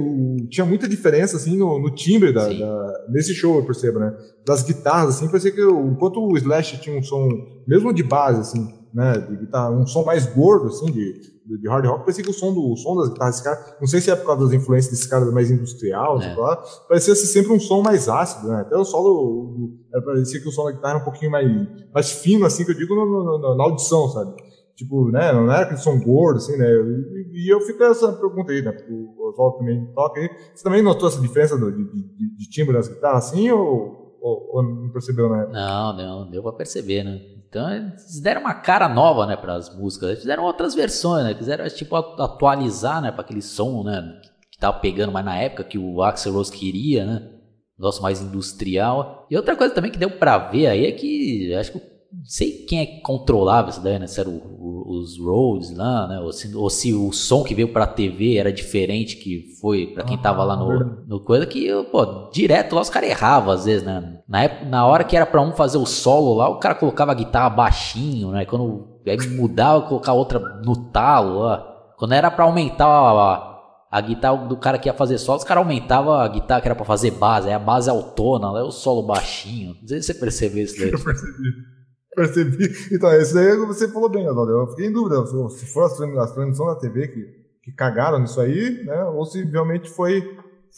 tinha muita diferença assim no, no timbre da, da, nesse show eu percebo né? Das guitarras assim parecia que eu, enquanto o Slash tinha um som mesmo de base assim né? De guitarra um som mais gordo assim de, de, hard rock parecia que o som do o som das guitarras desse cara não sei se é por causa das influências desse cara mais industrial é. lá, parecia ser sempre um som mais ácido né? Até o solo parecia que o som da guitarra era um pouquinho mais mais fino assim que eu digo no, no, na audição sabe Tipo, né? Não era aquele som gordo, assim, né? E, e eu fico essa pergunta aí, né? O Oswaldo também toca aí. Você também notou essa diferença de, de, de timbre das guitarras, assim, ou, ou, ou, não percebeu, né? Não, não, deu pra perceber, né? Então, eles deram uma cara nova, né, para as músicas. Eles fizeram outras versões, né? Quiseram, tipo, atualizar, né, para aquele som, né? Que tava pegando mais na época que o Axel Rose queria, né? Negócio mais industrial. E outra coisa também que deu pra ver aí é que acho que não sei quem é que controlava isso daí, né? Se era o, o, os roads lá, né? Ou se, ou se, o som que veio pra TV era diferente que foi para quem tava lá no, no coisa, que, pô, direto lá os caras erravam às vezes, né? Na, época, na hora que era pra um fazer o solo lá, o cara colocava a guitarra baixinho, né? Quando aí mudava, colocava outra no talo lá. Quando era para aumentar a, a guitarra do cara que ia fazer solo, os caras aumentavam a guitarra que era para fazer base, aí a base autona, lá é o solo baixinho. Não sei se você percebeu isso daí. Eu percebi. Percebi. Então, esse daí você falou bem, Oswaldo. Eu fiquei em dúvida se foram as transmissões da TV que, que cagaram nisso aí, né? Ou se realmente foi,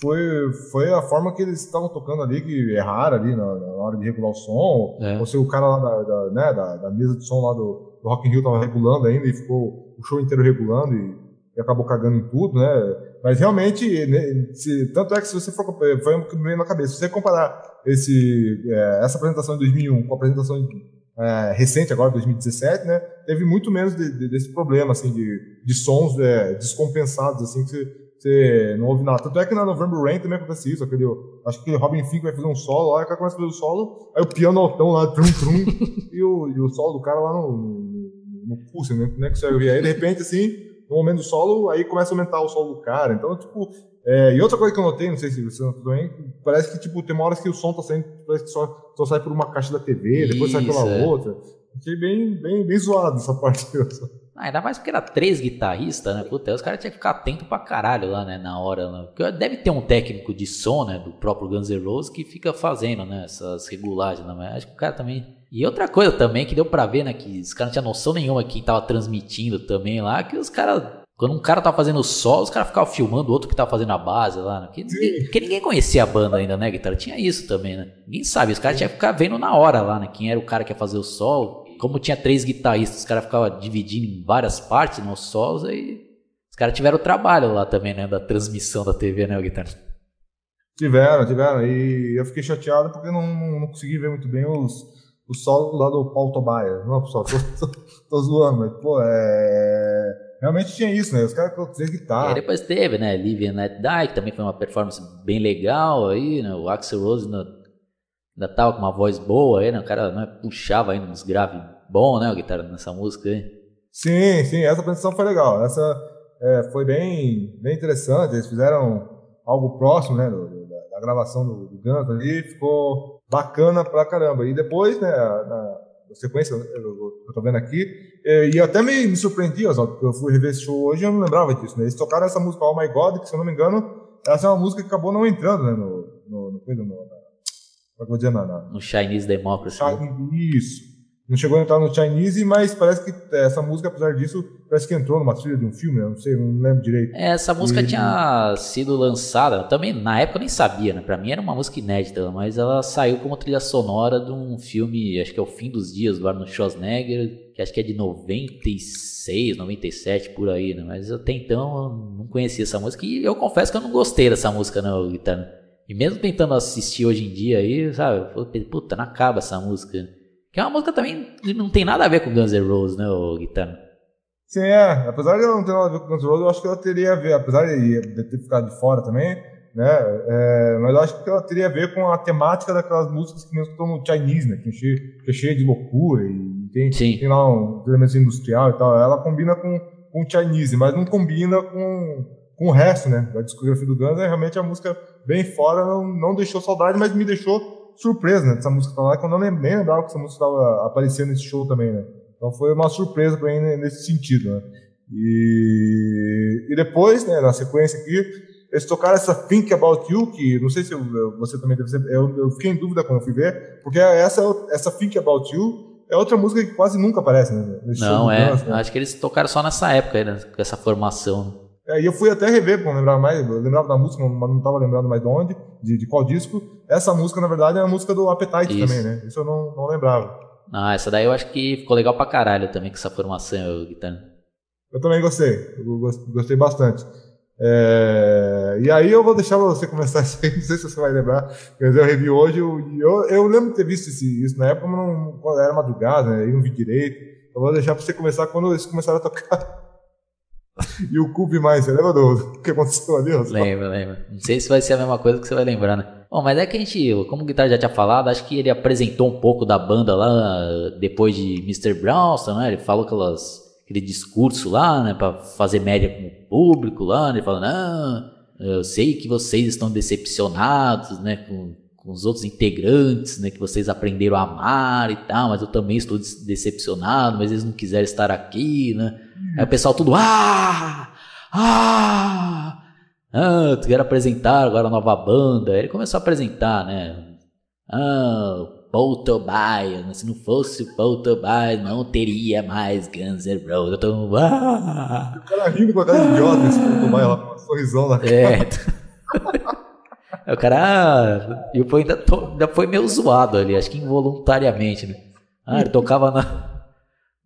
foi, foi a forma que eles estavam tocando ali, que erraram ali na, na hora de regular o som. É. Ou se o cara lá da, da, né, da, da, mesa de som lá do, do Rock in Rio tava regulando ainda e ficou o show inteiro regulando e, e acabou cagando em tudo, né? Mas realmente, né, se, tanto é que se você for. Foi o que me veio na cabeça. Se você comparar esse, é, essa apresentação de 2001 com a apresentação de é, recente, agora 2017, né, teve muito menos de, de, desse problema, assim, de, de sons é, descompensados, assim, que você, você, não ouve nada. Tanto é que na November Rain também acontece isso, aquele, acho que aquele Robin Fink vai fazer um solo, a hora que começa a fazer o solo, aí o piano altão lá, trum, trum, e, o, e o solo do cara lá no, no, no pulso, né, né, que você ouvir. Aí, de repente, assim, no momento do solo, aí começa a aumentar o solo do cara. Então, tipo, é, e outra coisa que eu notei, não sei se você notou também, parece que tipo, tem uma hora que o som tá saindo, parece que só, só sai por uma caixa da TV, Isso, depois sai pela é. outra. Fiquei bem, bem, bem zoado essa parte. Ah, ainda mais porque era três guitarristas, né? Puta, os caras tinham que ficar atento pra caralho lá, né? Na hora. Né? Porque deve ter um técnico de som, né? Do próprio Guns N' Roses que fica fazendo, né? Essas regulagens, né? Acho que o cara também. E outra coisa também que deu pra ver, né? Que os caras não tinham noção nenhuma quem tava transmitindo também lá, que os caras quando um cara tava fazendo solo, os caras ficavam filmando o outro que tava fazendo a base lá. Né? Porque, ninguém, porque ninguém conhecia a banda ainda, né, guitarra? Tinha isso também, né? Ninguém sabe. Os caras tinham que ficar vendo na hora lá, né? Quem era o cara que ia fazer o solo. Como tinha três guitarristas, os caras ficavam dividindo em várias partes nos solos, aí os caras tiveram trabalho lá também, né? Da transmissão da TV, né, o guitarra? Tiveram, tiveram. E eu fiquei chateado porque não, não, não consegui ver muito bem os, os solos lá do Paul Tobias. Não, pessoal, tô, tô, tô zoando, mas, pô, é realmente tinha isso, né? Os caras faziam guitarra. E depois teve, né? Live and Let Die, que também foi uma performance bem legal aí, né? O Axel Rose ainda tava com uma voz boa aí, né? O cara né, puxava ainda uns graves bom, né? O guitarra nessa música aí. Sim, sim, essa apresentação foi legal. Essa é, foi bem, bem interessante. Eles fizeram algo próximo, né? Do, da, da, gravação do, do Guns ali, ficou bacana pra caramba. E depois, né? Na, na sequência, eu, eu, eu tô vendo aqui, é, e até me, me surpreendi, Oswaldo, porque eu fui rever esse show hoje e eu não lembrava disso, né? Eles tocaram essa música Oh My God, que se eu não me engano, essa é uma música que acabou não entrando, né? No, no, no, no, no, como é dizer? Na, na, no Chinese Democracy. Né? Isso. Não chegou a entrar no Chinese, mas parece que essa música, apesar disso, parece que entrou numa trilha de um filme, eu não sei, não lembro direito. É, essa música e... tinha sido lançada, também na época eu nem sabia, né? Pra mim era uma música inédita, mas ela saiu como trilha sonora de um filme, acho que é O Fim dos Dias, do Arnold Schwarzenegger, que acho que é de 96, 97, por aí, né? Mas até então eu não conhecia essa música e eu confesso que eu não gostei dessa música, não, Guitarra. E mesmo tentando assistir hoje em dia aí, sabe? Puta, não acaba essa música. Que é uma música também que não tem nada a ver com Guns N' Roses, né, Guitarra? Sim, é. Apesar de eu não ter nada a ver com Guns N' Roses, eu acho que ela teria a ver, apesar de, ter ficado de fora também, né? É, mas eu acho que ela teria a ver com a temática daquelas músicas que nós escutamos no Chinese, né? Que é que é cheio de loucura e tem, Sim. tem lá um elemento industrial e tal. Ela combina com, com o Chinese, mas não combina com, com o resto, né? Da discografia do Guns é realmente a música bem fora, não, não deixou saudade, mas me deixou surpresa, né? Essa música tá lá, quando eu nem nem lembrava que essa música estava aparecendo nesse show também, né? Então foi uma surpresa para mim nesse sentido, né? E, e depois, né, na sequência aqui, eles tocaram essa Think About You, que não sei se eu- você também deve ser, eu, eu fiquei em dúvida quando eu fui ver, porque essa, essa Think About You é outra música que quase nunca aparece, né? nesse Não, é. Guns, né? Acho que eles tocaram só nessa época, aí, né, com essa formação. É, e eu fui até rever, pra não lembrar mais, eu lembrava da música, mas não estava lembrando mais de onde, de, de qual disco. Essa música, na verdade, é a música do Appetite Isso. também, né? Isso eu não, não lembrava. Ah, essa daí eu acho que ficou legal pra caralho também com essa formação, guitarra. Eu também gostei, eu gos- gostei bastante. É, e aí eu vou deixar você começar isso aí, não sei se você vai lembrar, mas eu revi hoje, eu, eu, lembro de ter visto isso na época, mas não, era madrugada, né, não vi direito. Eu vou deixar pra você começar quando eles começaram a tocar. e o Cube mais, você lembra do, do que aconteceu ali? Oswaldo? Lembra, lembra. Não sei se vai ser a mesma coisa que você vai lembrar, né? Bom, mas é que a gente, como o Guitarra já tinha falado, acho que ele apresentou um pouco da banda lá depois de Mr. Brownson, né? Ele falou aquelas, aquele discurso lá, né? Pra fazer média com o público lá, né? Falou, não, eu sei que vocês estão decepcionados, né? Com, com os outros integrantes, né? Que vocês aprenderam a amar e tal, mas eu também estou decepcionado, mas eles não quiseram estar aqui, né? Aí o pessoal tudo, ah! Ah! Ah, tu quer apresentar agora a nova banda. Aí ele começou a apresentar, né? Ah, Paul Tobias. né? Se não fosse o Paul Tobias, não teria mais Guns N' Roses. Eu tô... Ah! O cara rindo com a cara de idiota, esse ponto vai lá, com um sorrisão na cara. É. Aí o cara. ah, E o Paul ainda, to- ainda foi meio zoado ali, acho que involuntariamente, né? Ah, ele tocava na-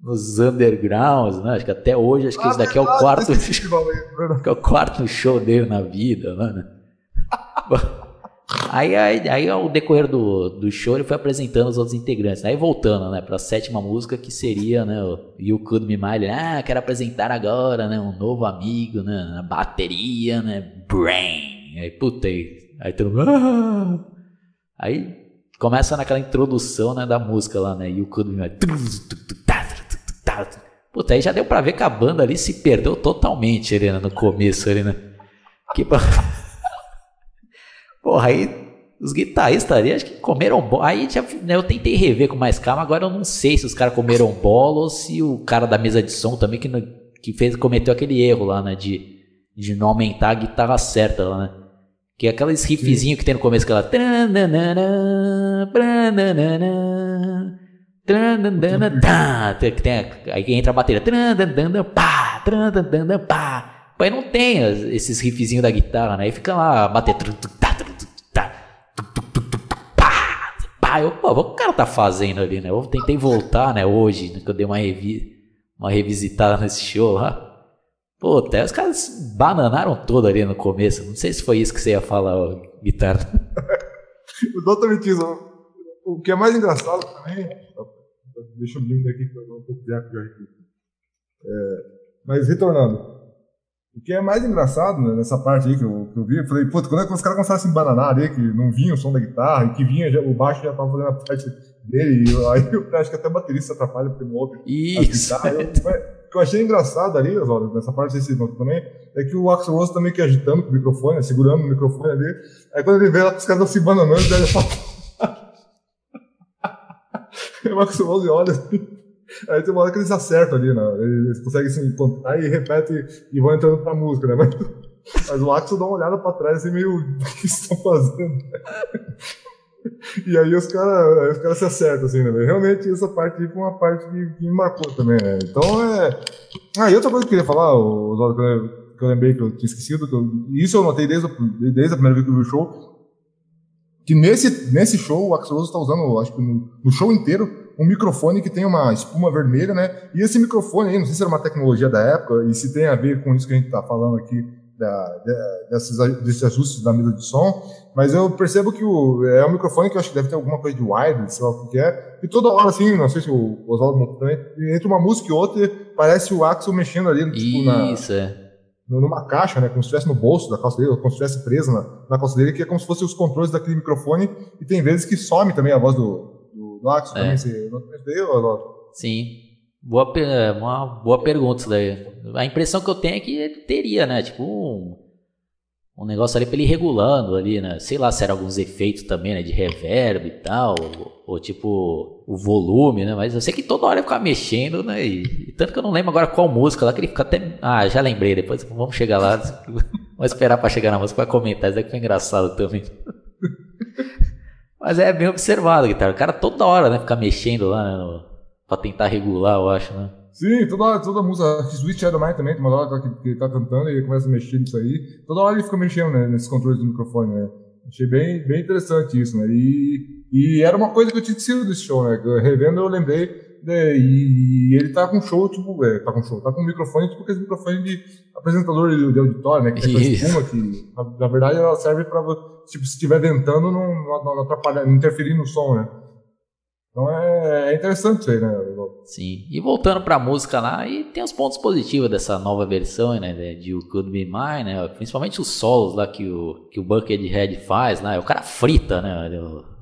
nos undergrounds, né? Acho que até hoje, acho que esse daqui é o Ah, quarto. aí, que é o quarto show dele na vida, mano. Aí, aí, aí ao decorrer do, do show ele foi apresentando os outros integrantes. Aí voltando, né, pra sétima música que seria, né, o You Could Me Mine. Ah, quero apresentar agora, né, um novo amigo, né, na bateria, né, Brain. Aí, puta, aí, aí todo mundo, ah! Aí começa naquela introdução, né, da música lá, né, You Could Me Mine. Puta, aí já deu pra ver que a banda ali se perdeu totalmente né, no começo ali, né. Que Porra, aí os guitarristas ali acho que comeram bola. Aí já, né, eu tentei rever com mais calma, agora eu não sei se os caras comeram bola ou se o cara da mesa de som também que, no- que fez, cometeu aquele erro lá, né? De, de não aumentar a guitarra certa lá, né? Que é aqueles riffzinho que tem no começo, aquela. tá, que tem, aí entra a bateria. Aí não tem esses riffzinhos da guitarra, né? Aí fica lá bater. tru, tu, tá, tru, tu, tá, tu, tu, tu, tu, tu, Eu, pô, o que o cara tá fazendo ali, né? Eu tentei voltar, né, hoje, que eu dei uma, revi uma revisitada nesse show lá. Pô, até os caras bananaram todo ali no começo. Não sei se foi isso que você ia falar, ó, guitarra. Exatamente isso. O que é mais engraçado também. Deixa eu diminuir aqui que eu dou um pouco de ar pior aqui. É, mas retornando. O que é mais engraçado né, nessa parte aí que eu, que eu vi, eu falei, puta, quando é que os caras começaram a se embananar ali, que não vinha o som da guitarra, e que vinha, já- o baixo já tava fazendo a parte dele, e eu- aí eu acho que até o baterista atrapalha porque não ouve Isso. O que eu achei engraçado ali, Oswaldo, nessa parte desse nota também, é que o Axel Rose também que agitando com o microfone, né, segurando o microfone ali, aí quando ele vê lá os caras estão se bananando, ele olha pra o Axel Rose olha assim, aí tem uma hora que eles acertam ali, né? Eles conseguem se encontrar e repetem e vão entrando pra música, né? Mas, mas o Axel dá uma olhada pra trás assim, meio, o que estão fazendo? E aí os caras cara se acertam, assim, né? Realmente essa parte foi uma parte que, que me marcou também, né? Então é. Ah, e outra coisa que eu queria falar, Oswaldo, que eu, que eu lembrei que eu tinha esquecido, que eu- e isso eu notei desde, o- desde a primeira vez que eu vi o show, que nesse, nesse show o Axel Rose está usando, acho que no, no show inteiro, um microfone que tem uma espuma vermelha, né? E esse microfone aí, não sei se era uma tecnologia da época, e se tem a ver com isso que a gente tá falando aqui, da, de, desses, desses ajustes da mesa de som, mas eu percebo que o, é um microfone que eu acho que deve ter alguma coisa de wide, sei lá o que é, e toda hora, assim, não sei se o Oswaldo também, entre uma música e outra, parece o Axel mexendo ali, tipo, Isso, na, é. numa caixa, né, como se estivesse no bolso da calça dele, ou como se estivesse presa na, na calça dele, que é como se fossem os controles daquele microfone, e tem vezes que some também a voz do, do, Axel, É. também, você não entendeu, Oswaldo? Sim. Boa, pe- uma boa pergunta isso daí. A impressão que eu tenho é que ele teria, né? Tipo um, um negócio ali pra ele ir regulando ali, né? Sei lá se era alguns efeitos também, né? De reverb e tal. Ou, ou tipo o volume, né? Mas eu sei que toda hora ele ficava mexendo, né? E, e tanto que eu não lembro agora qual música lá que ele fica até. Ah, já lembrei. Depois vamos chegar lá. Vamos esperar pra chegar na música pra comentar. Isso daqui foi engraçado também. Mas é bem observado, guitarra. O cara toda hora, né? Fica mexendo lá, né? Pra tentar regular, eu acho, né? Sim, toda hora, toda música, Sweet Shadow Mine também, tem uma hora que, que ele tá cantando e ele começa a mexer nisso aí. Toda hora ele fica mexendo né, nesses controles do microfone, né? Achei bem, bem interessante isso, né? E, e era uma coisa que eu tinha esquecido desse show, né? Revendo eu lembrei, né, e, e ele tá com show, tipo, é, tá com show, tá com microfone, tipo aquele microfone de apresentador de, de auditório, né? Que tem Isso. espuma que, na, na verdade, ela serve pra, tipo, se estiver ventando, não, não, não atrapalhar, não interferir no som, né? Então é, é interessante isso aí, né? Sim. E voltando pra música lá, e tem os pontos positivos dessa nova versão, né? De You Could Be Mine, né? Principalmente os solos lá que o, que o Buckethead faz, né? O cara frita, né?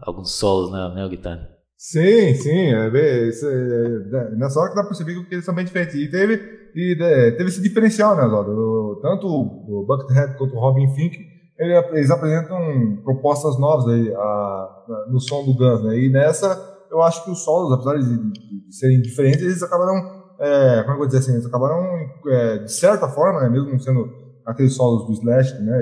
Alguns solos, né? né o guitarra? Sim, sim. É, isso é- é- nessa hora que dá pra perceber que eles são bem diferentes. E teve, e, é, teve esse diferencial, né? O- Tanto o, Buckethead quanto o Robin Fink, ele- eles apresentam propostas novas aí, a- no som do Guns, né? E nessa, eu acho que os solos, apesar de, de- serem diferentes, eles acabaram, é, como é eu vou dizer assim, eles acabaram, é, de certa forma, né, mesmo sendo aqueles solos do Slash, né,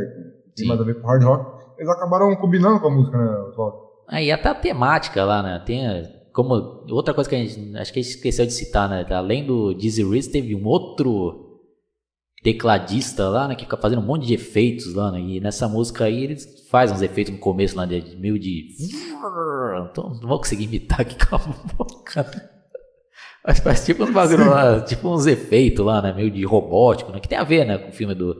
que tem mais a ver com hard rock, eles acabaram combinando com a música, né, Oswaldo? Aí até a temática lá, né? Tem a- como outra coisa que a gente acho que a gente esqueceu de citar, né? Além do Dizzy Reese, teve um outro tecladista lá, né? Que fica fazendo um monte de efeitos lá, né? E nessa música aí eles fazem uns efeitos no começo lá de meio de. Então não vou conseguir imitar aqui com a boca. Mas faz tipo um bagulho lá, tipo uns efeitos lá, né? Meio de robótico, né? Que tem a ver, né? Com o filme do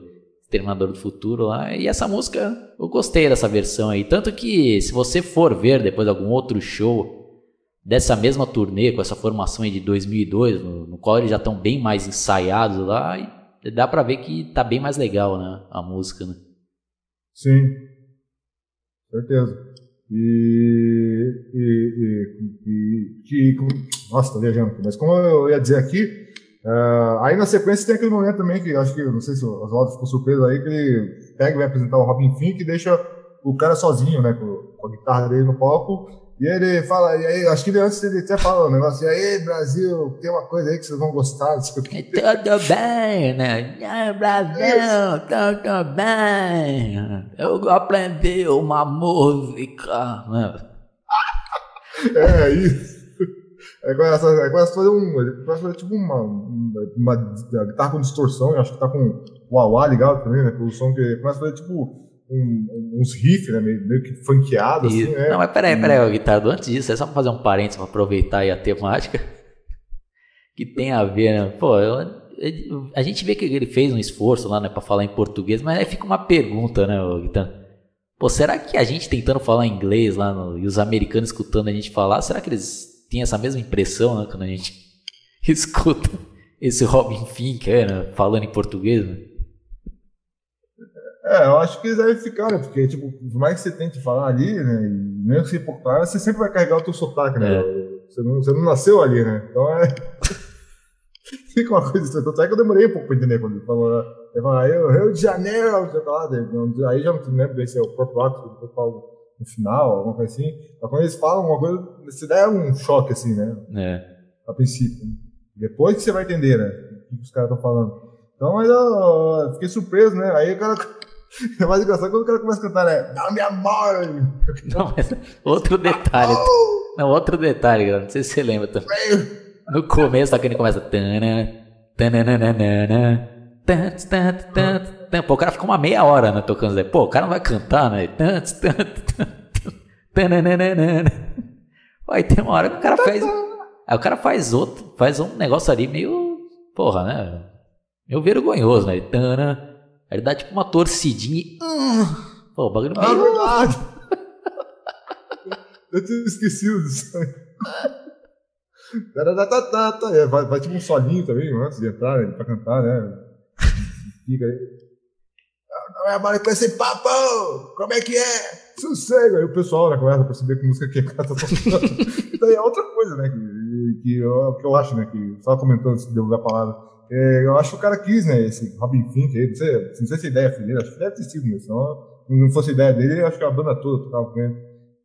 Exterminador do Futuro lá. E essa música, eu gostei dessa versão aí. Tanto que, se você for ver depois algum outro show dessa mesma turnê, com essa formação aí de 2002, no, no qual eles já estão bem mais ensaiados lá, e dá pra ver que tá bem mais legal, né? A música, né? Sim, certeza. E, e, e, e- que, nossa, tô viajando mas como eu ia dizer aqui, ah, aí na sequência tem aquele momento também que acho que, não sei se o Oswaldo ficou surpreso aí, que ele pega e vai apresentar o Robin Fink e deixa o cara sozinho, né, com, com a guitarra dele no palco, e ele fala, e aí, acho que ele, antes ele até fala um negócio, e aí, Brasil, tem uma coisa aí que vocês vão gostar, não sei o quê. Tudo bem, né? Ah, Brasil, tudo bem. Eu aprendi uma música, né? É isso. Começa, é começa a fazer um. Ele a fazer tipo uma, uma, uma guitarra com distorção, eu acho que tá com o wah ligado também, né? Pelo som que ele começa a fazer tipo um- uns riffs, né? Meio, meio que funkeado, assim, né? Não, mas peraí, peraí, ô, Guitardo. Antes disso, é só pra fazer um parênteses pra aproveitar aí a temática. Que tem a ver, né? Pô, eu- a gente vê que ele fez um esforço lá, né, pra falar em português, mas aí fica uma pergunta, né, ô, Guitardo? Pô, será que a gente tentando falar inglês lá no- e os americanos escutando a gente falar, será que eles têm essa mesma impressão, né, quando a gente escuta esse Robin Fink, é, né, falando em português, né? É, eu acho que eles devem ficar, né? Porque, tipo, por mais que você tente falar ali, né? E você for claro, você sempre vai carregar o teu sotaque, né? Você, não, você não nasceu ali, né? Então é. Fica uma coisa estranha. Tanto é que eu demorei um pouco pra entender quando ele falou. né? Ele falou, aí, Rio de Janeiro, sei lá. Aí já não lembro se é o próprio ato que depois fala no final, alguma coisa assim. Mas quando eles falam uma coisa, você dá um choque, assim, né? É. a princípio. né? Depois que você vai entender, né? O que os caras estão falando. Então, mas eu, eu fiquei surpreso, né? Aí o cara. É mais engraçado quando o cara começa a cantar, né? Dá-me amor! Não, mas outro detalhe. Não, outro detalhe, galera. Não sei se você lembra também. No começo, tá quando ele começa. Tana, tananana, tan, tan, tan, tan. Pô, o cara fica uma meia hora né, tocando. daí. Pô, o cara não vai cantar, né? Tan, tan, tan, tananana. Aí tem uma hora que o cara faz. Aí o cara faz outro, faz um negócio ali meio. Porra, né? Meio vergonhoso, né? Tana, Aí ele dá tipo uma torcidinha e. pô, o bagulho Ah, meio. Eu tinha esquecido disso. Taratatata, é, Vai, vai tipo um solinho também, antes de entrar, né, pra cantar, né? Fica aí. É mais com esse papo! Como é que é? Sossego! Aí o pessoal né, começa a perceber que música que o cara tá tocando. Daí é outra coisa, né? Que, que, eu, que eu acho, né? Que só comentando antes de devolver a palavra. É, eu acho que o cara quis, né? Esse Robin Fink aí, não sei, não sei se a ideia foi dele, acho que deve ter sido mesmo. Senão, se não fosse ideia dele, eu acho que a banda toda tocava com ele.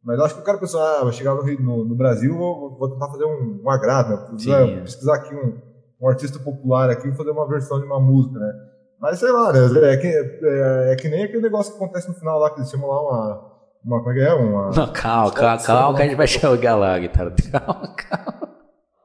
Mas eu acho que o cara pensou, ah, vai chegar no, Rio- no, no Brasil, vou, vou tentar fazer um, um agrado, né? Pesquisar, Sim. pesquisar aqui um, um artista popular aqui e fazer uma versão de uma música, né? Mas sei lá, né? É que, é, é que nem aquele negócio que acontece no final lá, que eles chamam lá uma. uma como é que é? Uma. Não, calma, calma, calma, que a gente vai chegar lá, guitarra. Calma, calma.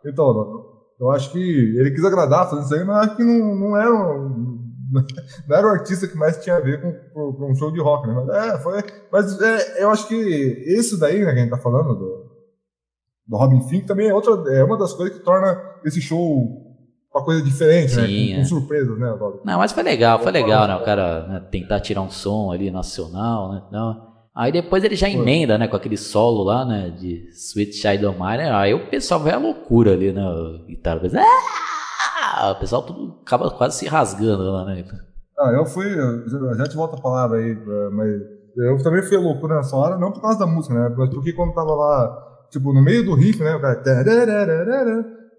Então, eu- acho que ele quis agradar fazendo isso aí, mas acho que não, não era um, não era o artista que mais tinha a ver com, com- com um show de rock, né? Mas, é, foi, mas é, eu acho que isso daí, né, que a gente tá falando, do, do Robin Fink, também é, outra, é uma das coisas que torna esse show uma coisa diferente, né? Sim, Com, é. com surpresas, né, Valdo? Não, mas foi legal, foi legal, né? O cara né, tentar tirar um som ali nacional, né? Não. Aí depois ele já emenda, né? Com aquele solo lá, né? De Sweet Child of Mine. né, Aí o pessoal vai à loucura ali, né? O guitarra. "Ah!" O pessoal tudo acaba quase se rasgando lá, né? Ah, eu fui, já te volto a palavra aí, eh, mas eu também fui a loucura nessa hora, não por causa da música, né? Mas porque quando tava lá, tipo, no meio do riff, né? O cara.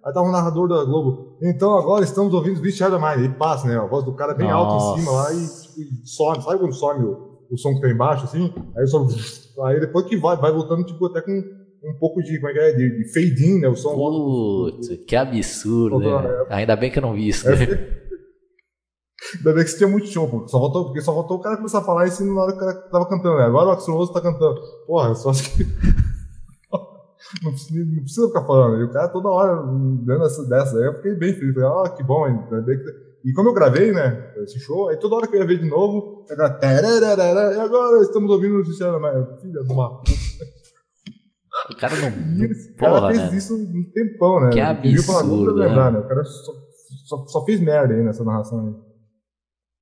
Aí tava o narrador da Globo. Então agora estamos ouvindo Sweet Child of Mine. E passa, né? A voz do cara bem alta em cima lá e, tipo, some. Sabe quando some o, o som que tá embaixo, assim? Aí só. Aí depois que vai, vai voltando, tipo, até com um pouco de. Como é que é? De, de fade in, né? O som. Putz, que absurdo, né? Ainda bem que eu não vi isso, né? Ainda bem que você tinha muito show, pô. Só voltou, porque só voltou o cara começar a falar isso na hora que o cara tava cantando, né? Agora o Axel Rose tá cantando. Porra, eu só acho que. Não, precisa, não precisa ficar falando. E o cara toda hora dando essa dessa aí, eu fiquei bem feliz. Falei, ah, que bom. E como eu gravei, né, esse show, aí toda hora que eu ia ver de novo, eu cara, tarararara, e agora estamos ouvindo o Cristiano, mas filha de uma puta. O cara não. E esse cara Porra, fez né? isso um tempão, né? Que Globo absurdo, pra lembrar, né? né? O cara só, só, só fez merda aí nessa narração aí.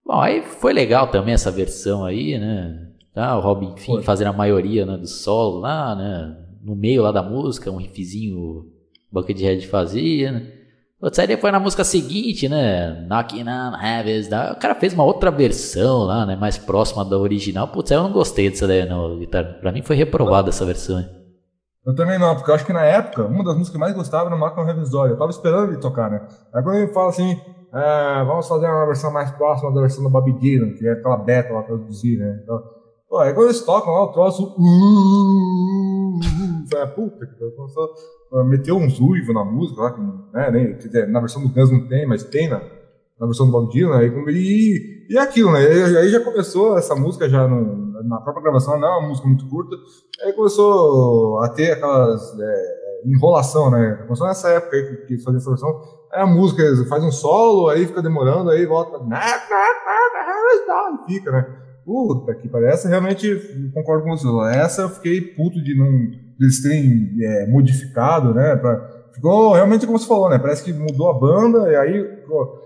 Bom, aí foi legal também essa versão aí, né? Tá, o Robin Fink Foi. fazendo a maioria né, do solo lá, né? No meio lá da música, um riffzinho Buckethead fazia, né? Putz, aí depois na música seguinte, né? Knocking on Heaven's o cara fez uma outra versão lá, né? Mais próxima da original. Putz, eu não gostei dessa daí, não, guitarra. Pra mim foi reprovada essa versão. hein? Eu também não, porque eu acho que na época, uma das músicas que eu mais gostava era Knock on Heaven's Door. Eu tava esperando ele tocar, né? Aí quando ele fala assim, é, vamos fazer uma versão mais próxima da versão do Bob Dylan, que é aquela beta lá traduzir, né? Então, pô, aí quando eles tocam lá o troço, uh, a puta que começou a meter uns uivo na música lá, né, nem, quer dizer, na versão do Guns não tem, mas tem na, na versão do Bob Dylan, aí, e, e aquilo, né? E aí já começou essa música já no, na própria gravação, não é uma música muito curta, aí começou a ter aquelas é, enrolação, né? Começou nessa época aí que, que fazia essa versão, aí a música faz um solo, aí fica demorando, aí volta, e fica, né? Puta que parece, realmente concordo com você. Essa eu fiquei puto de não eles terem é, modificado, né? Pra, ficou realmente como você falou, né? Parece que mudou a banda, e aí pô,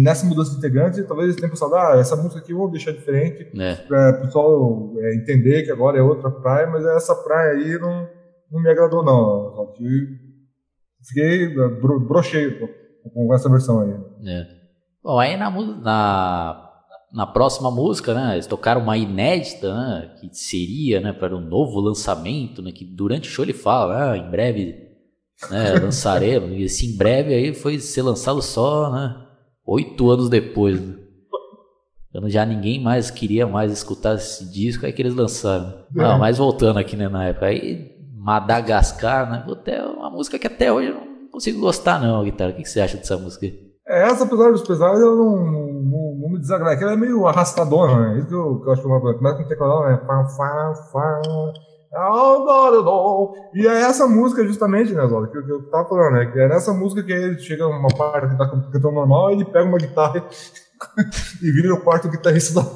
nessa mudança de integrante, talvez eles tenham pensado, ah, essa música aqui eu vou deixar diferente Né? para o pessoal é, entender que agora é outra praia, mas essa praia aí não, não me agradou, não. Só que fiquei é, bro, brochei com, essa versão aí. É. Bom, aí na, na, na próxima música, né, eles tocaram uma inédita, né, que seria, né, para um novo lançamento, né, que durante o show ele fala, ah, em breve, né, lançaremos, e esse em breve aí foi ser lançado só, né, oito anos depois, né. Quando já ninguém mais queria mais escutar esse disco, aí que eles lançaram. Não, mas voltando aqui, né, na época, aí Madagascar, né, até uma música que até hoje eu não consigo gostar não, guitarra, o que que você acha dessa música? aí? É, essa, apesar dos pesares, eu não, não, não me desagrada. Ela é meio arrastadona, né? Isso que eu, que eu acho que é uma coisa. Começa com o teclado, né? Fá, fá, fá. Oh. E é essa música, justamente, né, Zola, que, que eu tava falando, né? Que é nessa música que ele chega uma parte que tá cantando normal, ele pega uma guitarra e vira o quarto guitarrista da.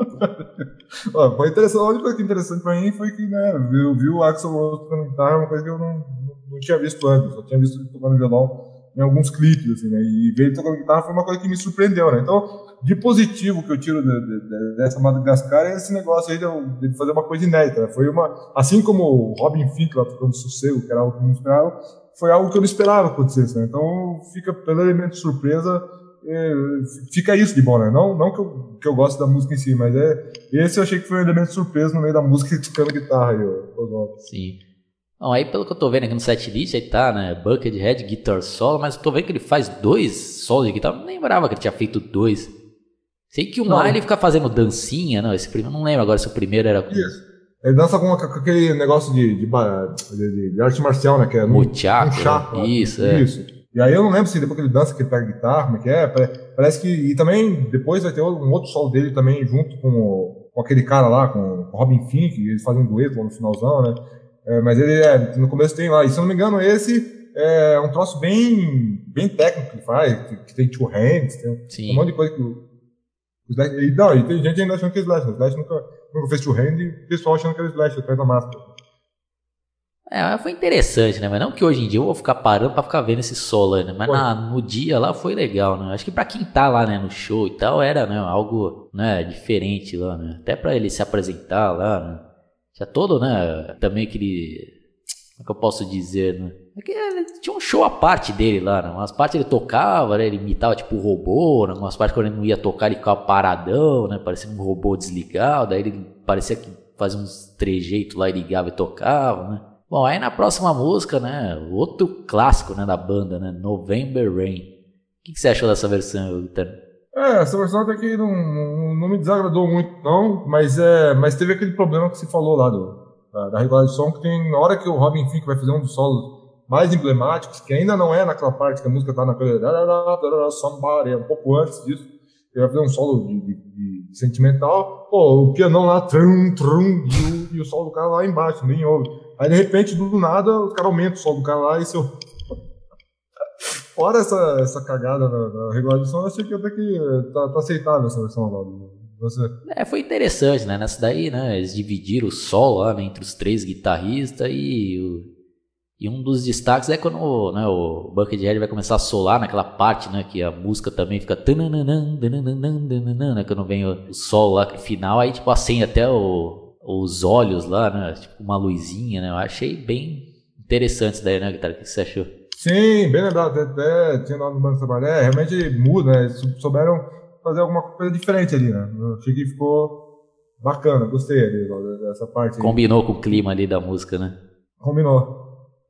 Ó, foi interessante, a única coisa que é interessante pra mim foi que, né, eu vi o Axel Rose tocando guitarra, uma coisa que eu não, não tinha visto antes, só tinha visto ele tocando violão em alguns clipes, assim, né? E ver ele tocando guitarra foi uma coisa que me surpreendeu, né? Então, de positivo que eu tiro de, de, de, dessa Madagascar é esse negócio aí de, fazer uma coisa inédita. Né? Foi uma, assim como o Robin Fink lá tocando Sossego, que era algo que eu não esperava, foi algo que eu não esperava acontecer. Né? Então, fica pelo elemento surpresa, é, fica isso de bom, né? Não, não que, eu, que eu gosto da música em si, mas é esse eu achei que foi um elemento surpresa no meio da música tocando guitarra aí, ó, Sim. Bom, aí pelo que eu tô vendo aqui no setlist, aí tá, né? Buckethead, Guitar Solo, mas eu tô vendo que ele faz dois solos de guitarra. Não lembrava que ele tinha feito dois. Sei que o lá ele fica fazendo dancinha, não, esse primeiro, não lembro agora se o primeiro era. Isso. Ele dança com, aquele negócio de, de, de, de, arte marcial, né? Que é Muchaco. Um isso, é. Isso. E aí eu não lembro se depois que ele dança, que ele pega guitarra, como é que é. Parece que. E também depois vai ter um outro solo dele também, junto com, o, com aquele cara lá, com o Robin Fink, eles fazem um dueto lá no finalzão, né? É, mas ele é, no começo tem lá. E se eu não me engano, esse é um troço bem, bem técnico que ele faz, que, que tem two hands, tem Sim. um monte de coisa que Slash, e, não, e tem gente ainda achando que é Slash. Né? Slash nunca, nunca fez two hand e o pessoal achando que era Slash atrás da máscara. É, foi interessante, né? Mas não que hoje em dia eu vou ficar parando pra ficar vendo esse solo, né? Mas na, no dia lá foi legal, né? Acho que pra quem tá lá, né, no show e tal, era, né, algo, né, diferente lá, né? Até pra ele se apresentar lá, né? Já todo, né, também aquele como é que eu posso dizer, né? É tinha um show à parte dele lá, né? Umas partes ele tocava, né? ele imitava tipo robô, né? umas partes quando ele não ia tocar ele ficava paradão, né? Parecia um robô desligado, daí ele parecia que fazia uns trejeitos lá e ligava e tocava, né? Bom, aí na próxima música, né? Outro clássico né, da banda, né? November Rain. O que, você achou dessa versão, Vitor? É, essa versão até que não, não, me desagradou muito, não, mas, é, mas teve aquele problema que você falou lá do, da, regulagem de som, que tem na hora que o Robin Fink vai fazer um dos solos mais emblemáticos, que ainda não é naquela parte que a música tá naquele somebody, é um pouco antes disso, ele vai fazer um solo de, de, de sentimental, pô, o pianão lá, trum, trum, e o, e o solo do cara lá embaixo, nem ouve. Aí de repente, do nada, os caras aumentam o solo do cara lá e seu. Fora essa, essa cagada na, na som, eu achei que até que tá, tá aceitável essa versão lá do, você? É, foi interessante, né? Nessa daí, né? Eles dividiram o sol lá né, entre os três guitarristas e, e um dos destaques é quando né, o Buckethead vai começar a solar naquela parte, né? Que a música também fica né, quando vem o, sol lá final, aí tipo acende até o, os olhos lá, né? Tipo uma luzinha, né? Eu achei bem interessante isso daí, né, Guitarra? O que você achou? Sim, bem lembrado, até, até tinha lá no Banco Trabalho. É, realmente muda, né? Souberam fazer alguma coisa diferente ali, né? Eu achei que ficou bacana, gostei ali dessa parte. Combinou com o clima ali da música, né? Combinou.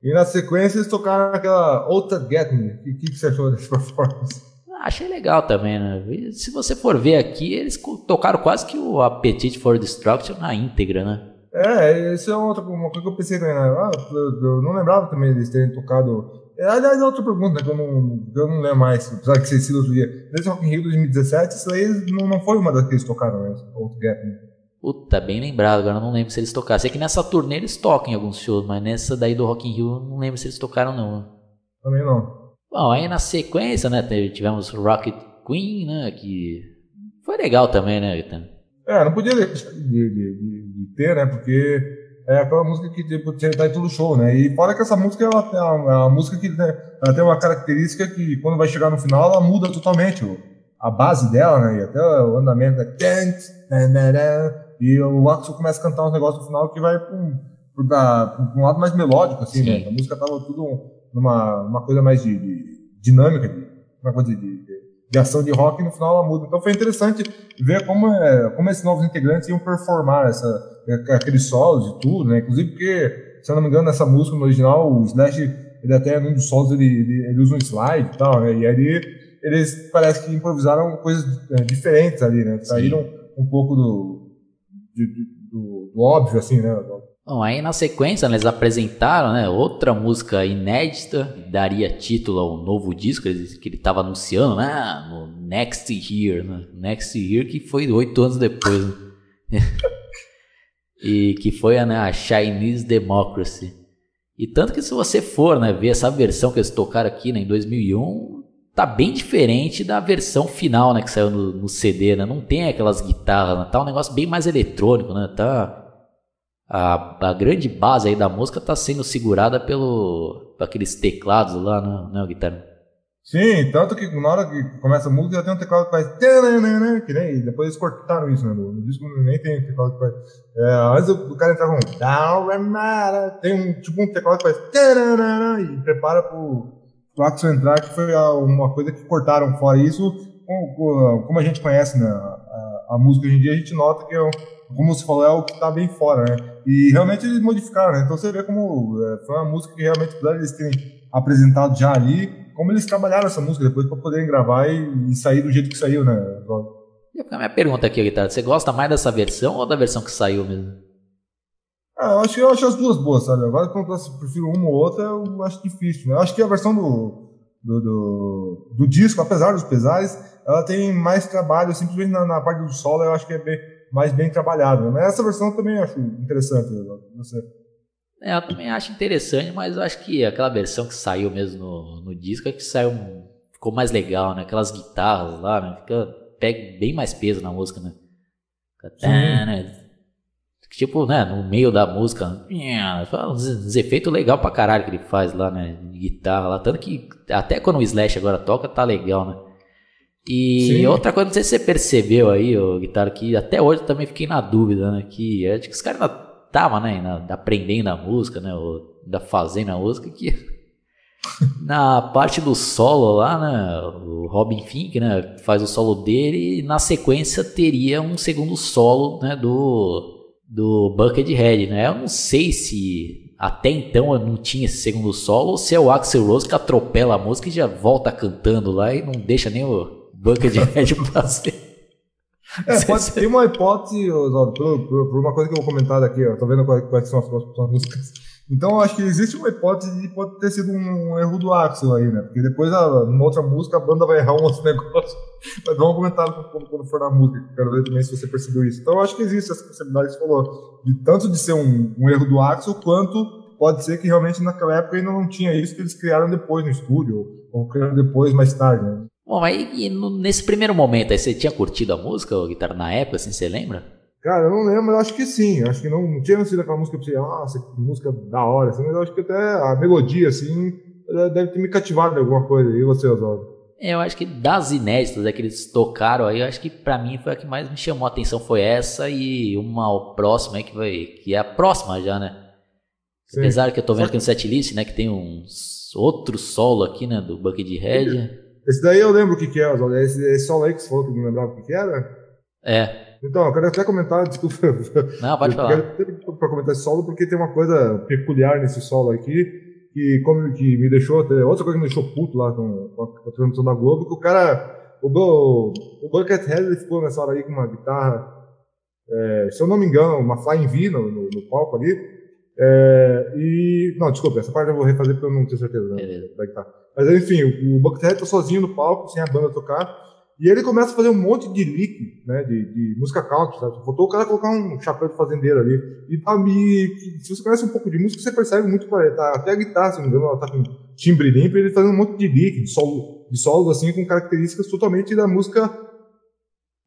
E na sequência eles tocaram aquela outra Get Me. O que, que você achou dessa performance? Ah, achei legal também, né? Se você for ver aqui, eles tocaram quase que o Appetite for Destruction na íntegra, né? É, isso é outra uma coisa que eu pensei também. Né? Ah, eu, não lembrava também eles terem tocado aliás, é outra pergunta que eu não, eu não lembro mais, apesar de ser sido outro dia. Nesse Rock in Rio 2017, isso aí não, não foi uma das que eles tocaram, né? Outro Gap, né? Puta, bem lembrado, agora eu não lembro se eles tocaram. Sei que nessa turnê eles tocam em alguns shows, mas nessa daí do Rock in Rio eu não lembro se eles tocaram não. Também não. Bom, aí na sequência, né, tivemos Rocket Queen, né, que foi legal também, né, Gaetano? É, não podia deixar de, de, de, de ter, né, porque é aquela música que tipo, tá em todo show, né? E fora que essa música ela é uma, é uma música que né, ela tem uma característica que quando vai chegar no final ela muda totalmente a base dela, né? E até o andamento né? e o Axel começa a cantar uns negócios no final que vai para um, lado mais melódico, assim, né? A música tava tudo numa uma coisa mais de, de dinâmica, de, uma coisa de, de, de, ação de rock e no final ela muda. Então foi interessante ver como, é, como esses novos integrantes iam performar essa é, aqueles solos e tudo, né? Inclusive porque, se eu não me engano, nessa música no original, o Slash, ele até num dos solos, ele, ele, ele usa um slide e tal, né? E aí eles parece que improvisaram coisas é, diferentes ali, né? Saíram um pouco do, de, do, do, óbvio, assim, né? Bom, aí na sequência né, eles apresentaram né, outra música inédita, daria título ao novo disco que ele estava anunciando, né? No Next Year, né? Next Year, que foi oito anos depois. Né? e que foi né, a Chinese Democracy. E tanto que se você for né, ver essa versão que eles tocaram aqui né, em 2001, tá bem diferente da versão final né, que saiu no, no CD, né? Não tem aquelas guitarras, né? tá um negócio bem mais eletrônico, né? Tá a, a grande base aí da música tá sendo segurada pelo aqueles teclados lá, né, né guitarra? Sim, tanto que na hora que começa a música já tem um teclado que faz. Que nem. Depois eles cortaram isso, né? No, disco nem tem teclado que faz. É, antes o, o cara entrava com. Remara, Tem um, tipo um teclado que faz. E prepara pro, pro Axel entrar, que foi uma coisa que cortaram fora. Isso, como, a gente conhece né, a, a música hoje em dia, a gente nota que é como você falou, é o que tá bem fora, né? E realmente eles modificaram, né? Então você vê como é, foi uma música que realmente, apesar de eles terem apresentado já ali, como eles trabalharam essa música depois para poderem gravar e, e sair do jeito que saiu, né? E a minha pergunta aqui, Guitarra, você gosta mais dessa versão ou da versão que saiu mesmo? Ah, eu acho que eu acho as duas boas, sabe? Agora quando eu prefiro uma ou outra, eu acho difícil, né? Eu acho que a versão do, do, do, do disco, apesar dos pesares, ela tem mais trabalho, simplesmente na, na parte do solo, eu acho que é bem, mais bem trabalhado. Né? Mas essa versão eu também acho interessante. Você. É, eu também acho interessante, mas eu acho que aquela versão que saiu mesmo no, no disco é que saiu, ficou mais legal, né? Aquelas guitarras lá, né? Fica, pega bem mais peso na música, né? Fica, tá, né? Tipo, né, no meio da música, uns efeitos legal pra caralho que ele faz lá, né? De guitarra lá. Tanto que até quando o Slash agora toca, tá legal, né? E Sim. outra coisa, não sei se você percebeu aí, ô, Guitarra, que até hoje eu também fiquei na dúvida, né? Que acho que os caras ainda estavam, né? ainda aprendendo a música, né? Ou ainda fazendo a música, que na parte do solo lá, né? O Robin Fink, né? Faz o solo dele e na sequência teria um segundo solo, né? Do, do Buckethead, né? Eu não sei se até então eu não tinha esse segundo solo ou se é o Axel Rose que atropela a música e já volta cantando lá e não deixa nem o Buckethead fazer. É, pode ter uma hipótese, Oswaldo, por, por, por uma coisa que eu vou comentar aqui, ó, tô vendo quais, quais são as próximas músicas. Então eu acho que existe uma hipótese de pode ter sido um, erro do Axel aí, né? Porque depois, a, numa outra música, a banda vai errar um outro negócio. Mas vamos comentar quando, quando for na música, quero ver também se você percebeu isso. Então eu acho que existe essa possibilidade que você falou, de tanto de ser um, um erro do Axel, quanto pode ser que realmente naquela época ainda não tinha isso que eles criaram depois no estúdio, ou criaram depois, mais tarde, né? Bom, no- nesse primeiro momento aí, você tinha curtido a música, o guitarra, na época, assim, você lembra? Cara, eu não lembro, mas eu acho que sim. Eu acho que não, não tinha sido aquela música pra você, nossa, que música da hora, assim, mas eu acho que até a melodia, assim, deve ter me cativado de alguma coisa. E você, Oswaldo? É, Eu acho que das inéditas é que eles tocaram aí, eu acho que pra mim foi a que mais me chamou a atenção foi essa e uma próxima aí que vai, que é a próxima já, né? Sim. Apesar que eu tô vendo aqui no setlist, né, que tem uns outro solo aqui, né, do Buckethead. Esse daí eu lembro o que, que é, Oswaldo. Esse, esse solo aí que você falou que não lembrava o que, que era. É, Então, eu quero até comentar, desculpa. não, pode eu falar. quero até pra comentar esse solo, porque tem uma coisa peculiar nesse solo aqui, que como que me deixou, até- outra coisa que me deixou puto lá com, com a, transmissão da Globo, que o cara, o, Bu- o Buckethead, ele ficou nessa hora aí com uma guitarra, é, se eu não me engano, uma Flying V no, no, no palco ali, é, e, não, desculpa, essa parte eu vou refazer porque eu não tenho certeza né, da guitarra. Mas enfim, o, Buckethead tá sozinho no palco, sem a banda tocar, e ele começa a fazer um monte de lick, né, de, de música country, sabe? Faltou o cara colocar um chapéu de fazendeiro ali. E que- se você conhece um pouco de música, você percebe muito que ele tá, até a guitarra, se não me engano, ela tá com timbre limpo, e ele fazendo um monte de lick, de solo, de solos assim, com características totalmente da música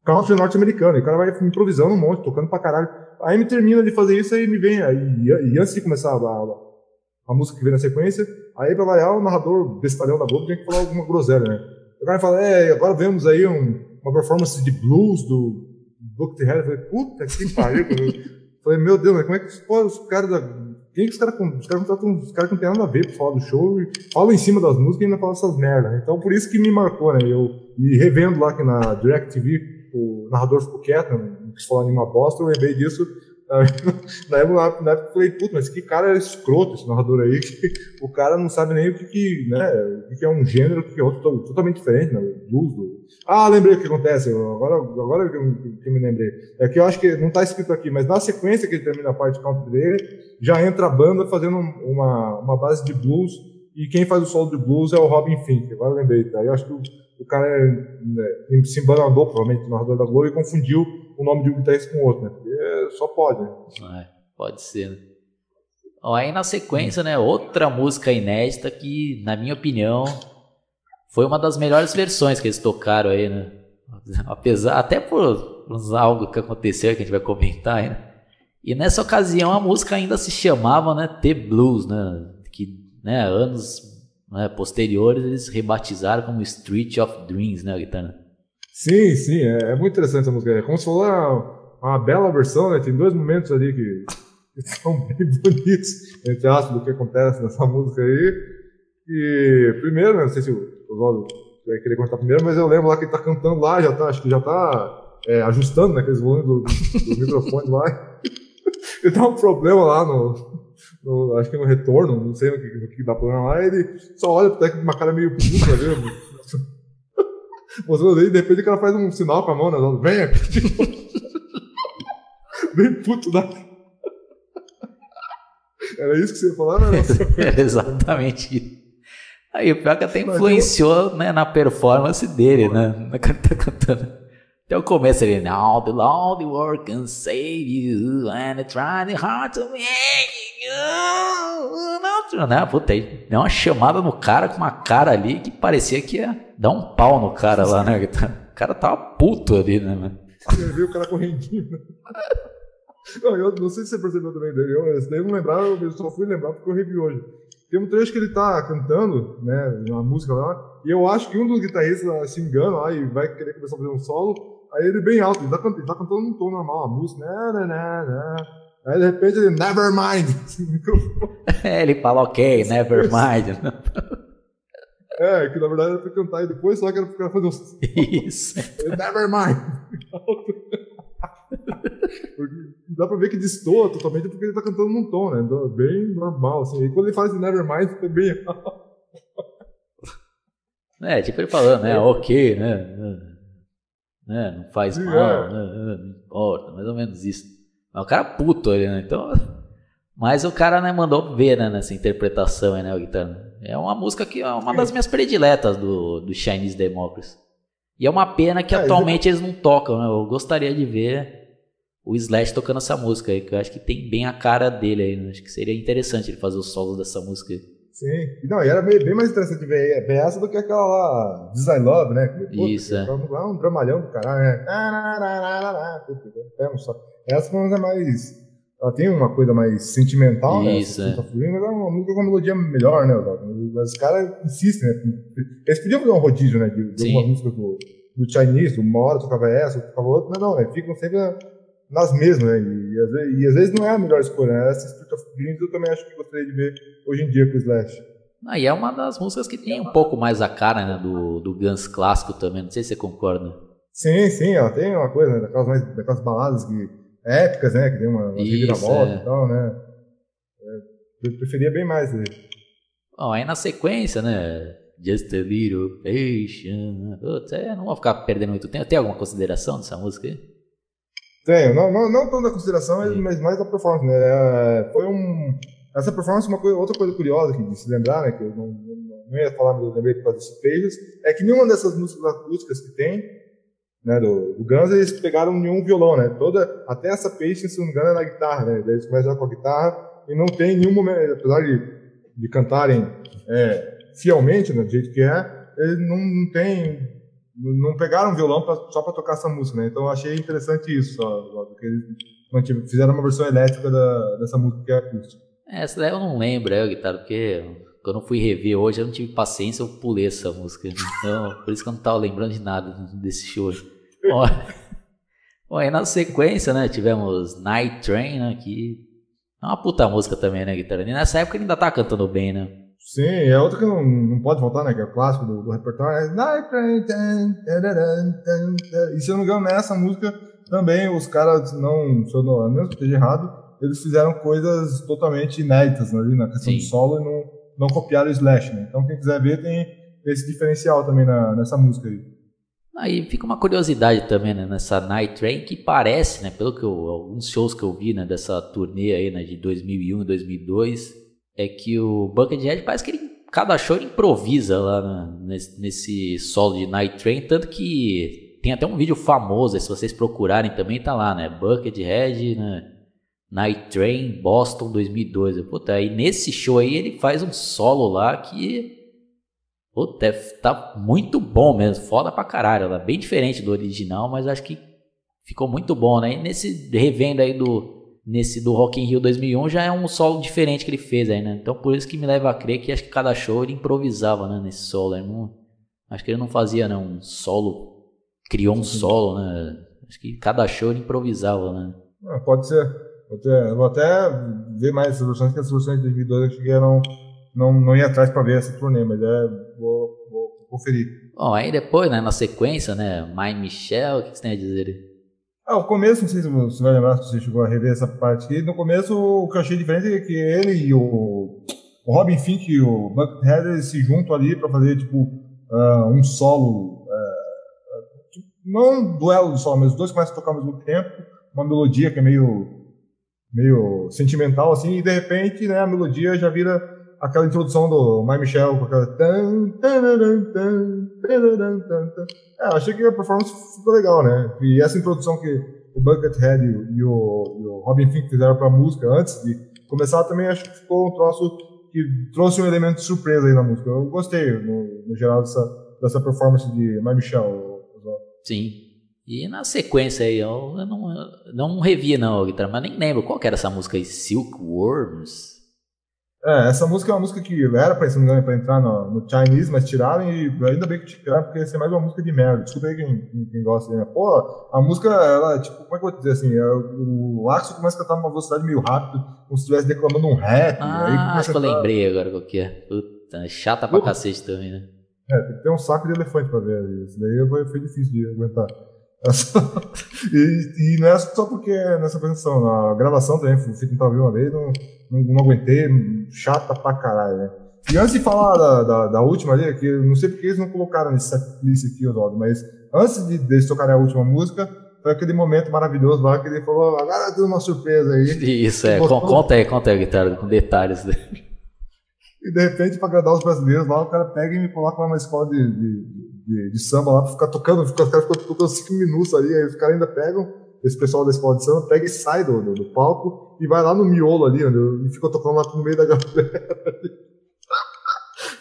country norte-americana. E o cara vai improvisando um monte, tocando pra caralho. Aí me termina de fazer isso, aí me vem, aí, e antes de começar a, a, a música que vem na sequência, aí pra variar, o narrador bestalhão da Globo tinha que falar alguma groselha, né? O cara fala, é, agora vemos aí um- uma performance de blues do Buckethead. Eu falei, puta que pariu. falei, meu Deus, mas como é que pô, os caras da... Quem que os caras os caras contratam os caras que não tem nada a ver pra falar do show e falam em cima das músicas e ainda falam essas merdas. né? Então por isso que me marcou, né? Eu, e revendo lá que na DirecTV o narrador ficou quieto, não quis falar nenhuma bosta, eu lembrei disso. Na época, eu falei, puta, mas que cara escroto esse narrador aí, que o cara não sabe nem o que, que, né, o que, é um gênero, o que, é outro, to- totalmente diferente, né? Blues do... Ah, lembrei o que acontece, agora, agora que eu, que eu me lembrei. É que eu acho que não tá escrito aqui, mas na sequência que ele termina a parte country dele, já entra a banda fazendo uma, uma base de blues, e quem faz o solo de blues é o Robin Fink, agora eu lembrei, tá? Eu acho que o, o cara é, né, se embanandou, provavelmente, narrador da Globo, e confundiu o nome de um guitarrista com o outro, né? Porque só pode, né? É, pode ser, né? Aí na sequência, né, outra música inédita que, na minha opinião, foi uma das melhores versões que eles tocaram aí, né? Apesar, até por algo que aconteceu que a gente vai comentar aí, né? E nessa ocasião a música ainda se chamava, né, The Blues, né? Que, né, anos né, posteriores eles rebatizaram como Street of Dreams, né, a guitarra? Sim, sim, é, é muito interessante essa música. É como se fosse uma, uma bela versão, né? Tem dois momentos ali que, que são bem bonitos, entre aspas, do que acontece nessa música aí. E primeiro, né, não sei se o Oswaldo vai querer contar primeiro, mas eu lembro lá que ele tá cantando lá, já tá, acho que já tá é, ajustando né, aqueles volumes do, do microfone lá. Ele dá um problema lá no, no, acho que no retorno, não sei o que, que dá problema lá, ele só olha técnico com uma cara meio puta, né? Mostrando aí, de repente o cara faz um sinal com a mão, né? Venha! Tipo, bem puto da. Era isso que você ia falar, né? É exatamente isso. Aí o pior é que até influenciou né, na performance dele, né? Na cara tá cantando. Até o começo ele, Now the Lord work can save you, and try hard to make you. Né? Puta, deu uma chamada no cara com uma cara ali que parecia que ia dar um pau no cara lá, né? O cara tava puto ali, né, mano? Você viu o cara correndinho. Não, eu não sei se você percebeu também. Eu, esse daí eu não lembrava, eu só fui lembrar porque eu revi hoje. Tem um trecho que ele tá cantando, né, uma música lá, e eu acho que um dos guitarristas se engana lá e vai querer começar a fazer um solo, Aí ele bem alto, ele tá, ele tá cantando num tom normal a música, né, né, né, né. Aí de repente ele, never mind. é, ele fala, ok, never mind. é, que na verdade era pra cantar e depois só que era pra fazer um. Isso. Ele, never mind. dá pra ver que destoa totalmente porque ele tá cantando num tom, né? Então, bem normal, assim. E quando ele faz esse never mind, bem alto. É, tipo ele falando, né? Ok, né? Né? Não faz mal, é. né? É, não importa, mais ou menos isso. Mas o cara é puto ali, né? Então. Mas o cara né, mandou ver né, nessa interpretação aí, né, o guitarra. É uma música que é uma das minhas prediletas do, do Chinese Democracy. E é uma pena que é, atualmente eles não tocam, né? Eu gostaria de ver o Slash tocando essa música aí, que eu acho que tem bem a cara dele aí. Né? Acho que seria interessante ele fazer os solos dessa música aí. Sim. Não, e era bem mais interessante ver, ver essa do que aquela lá, Design Love, né? Pô, Isso, é. Lá um dramalhão do caralho, né? Essa foi uma mais. Ela tem uma coisa mais sentimental, Isso, né? Isso, é. Fluindo, mas é uma música com uma melodia melhor, né? Os caras insistem, né? Eles podiam fazer um rodízio, né? De, de uma música do, do Chinese, uma hora tocava essa, tocava outra, mas não, né? Ficam sempre nas mesmas, né? E, e, às vezes, e, às vezes, não é a melhor escolha, né? Essa Spirit of Dreams eu também acho que gostaria de ver hoje em dia com o Slash. Ah, e é uma das músicas que tem um pouco mais a cara né, do, do Guns clássico também, não sei se você concorda. Sim, sim, ela tem uma coisa, né, daquelas, mais, daquelas baladas que, épicas, né, que tem uma, uma reviravolta é. e tal, né. É, eu preferia bem mais. Né. Bom, aí na sequência, né, Just a Little Patient, Putz, é, não vou ficar perdendo muito tempo. Tem alguma consideração dessa música aí? Tenho, não, não, não tanto da consideração, mas mais da performance, né, é, foi um essa performance, uma coisa, outra coisa curiosa que de se lembrar, né, que eu não, não, não ia falar, mas eu lembrei por causa desses pages, é que nenhuma dessas músicas acústicas que tem, né, do, do Guns, eles pegaram nenhum violão, né, toda, até essa page, se não me engano, é na guitarra, né, eles começam com a guitarra e não tem nenhum momento, apesar de, de cantarem é, fielmente, né, do jeito que é, eles não, não tem não pegaram violão pra, só para tocar essa música, né? Então eu achei interessante isso, porque eles fizeram uma versão elétrica da, dessa música que é acústica. Essa daí eu não lembro, é, guitarra, porque quando eu fui rever hoje eu não tive paciência, eu pulei essa música. Então, por isso que eu não tava lembrando de nada desse show. Ó, bom, aí na sequência, né, tivemos Night Train, né, que é uma puta música também, né, guitarra? E nessa época ele ainda tá cantando bem, né? Sim, é outra que não, não pode faltar, né, que é o clássico do, do repertório. É Night Train, e se eu não me engano, nessa música também os caras não, se eu não, não esteja errado, eles fizeram coisas totalmente inéditas ali na questão Sim. do solo e não, não copiaram o Slash, né? Então quem quiser ver tem esse diferencial também na, nessa música aí. Aí fica uma curiosidade também, né, nessa Night Train, que parece, né, pelo que eu, alguns shows que eu vi, né, dessa turnê aí, né, de 2001 e 2002, é que o Buckethead parece que ele, cada show ele improvisa lá né, nesse, nesse solo de Night Train, tanto que tem até um vídeo famoso, se vocês procurarem também tá lá, né, Buckethead, né, Night Train Boston 2002. Puta, aí nesse show aí ele faz um solo lá que. Puta, é, tá muito bom mesmo, foda pra caralho. Ela é bem diferente do original, mas acho que ficou muito bom, né? E nesse revendo aí do, nesse do Rock in Rio 2001 já é um solo diferente que ele fez aí, né? Então por isso que me leva a crer que acho que cada show ele improvisava, né, nesse solo. Não, acho que ele não fazia, né, um solo, criou um solo, né? Acho que cada show ele improvisava, né? Ah, pode ser. Pode ser. Eu vou até ver mais essas versões, que as versões de 2002 eu cheguei a não, não, não ir atrás para ver essa turnê, mas é, vou, vou conferir. Bom, aí depois, né, na sequência, né, My Michelle, o que você tem a dizer? Ah, o começo, não sei se você vai lembrar, se você chegou a rever essa parte aqui. No começo, o que eu achei diferente é que ele e o, o Robin Fink e o Buckethead se juntam ali para fazer, tipo, uh, um solo. Uh, tipo, não um duelo de solo, mas os dois começam a tocar ao mesmo tempo. Uma melodia que é meio, meio sentimental, assim, e de repente, né, a melodia já vira aquela introdução do My Michel com aquela. É, achei que a performance ficou legal, né? E essa introdução que o Buckethead e o, e o Robin Thicke fizeram para a música antes de começar também acho que ficou um troço que trouxe um elemento de surpresa aí na música. Eu gostei, no, no geral, dessa, dessa performance de My Michel. Sim. E na sequência aí, eu não, não revi não, guitarra, mas nem lembro qual que era essa música aí, Silkworms? É, essa música é uma música que era pra, se não me engano, pra entrar no, no, Chinese, mas tiraram e ainda bem que tiraram, porque ia ser mais uma música de merda. Desculpa aí quem, quem, quem gosta. Né? Pô, a música, ela, tipo, como é que eu vou dizer assim? É, o Axel começa a cantar numa velocidade meio rápida, como se estivesse declamando um rap. Ah, acho que eu lembrei agora qual que é. Puta, é chata pra Pô. cacete também, né? É, tem que ter um saco de elefante pra ver. Isso daí foi difícil de aguentar. e, e, não é só porque é nessa apresentação, a gravação também, fui tentar ouvir uma vez, não, não, não, aguentei, chata pra caralho, né? E antes de falar da, da, da última ali, que não sei porque eles não colocaram nesse setlist aqui, Oswaldo, mas antes de, de eles tocarem a última música, foi aquele momento maravilhoso lá que ele falou, agora tem uma surpresa aí. Isso, é, botou... conta aí, conta aí, guitarra, com detalhes dele. E de repente, para agradar os brasileiros lá, o cara pega e me coloca lá numa escola de, de de, de samba lá pra ficar tocando, os caras ficam tocando cinco minutos ali, aí os caras ainda pegam, esse pessoal da escola de samba pega e sai do, do, do palco e vai lá no miolo ali, onde, e fica tocando lá no meio da galera.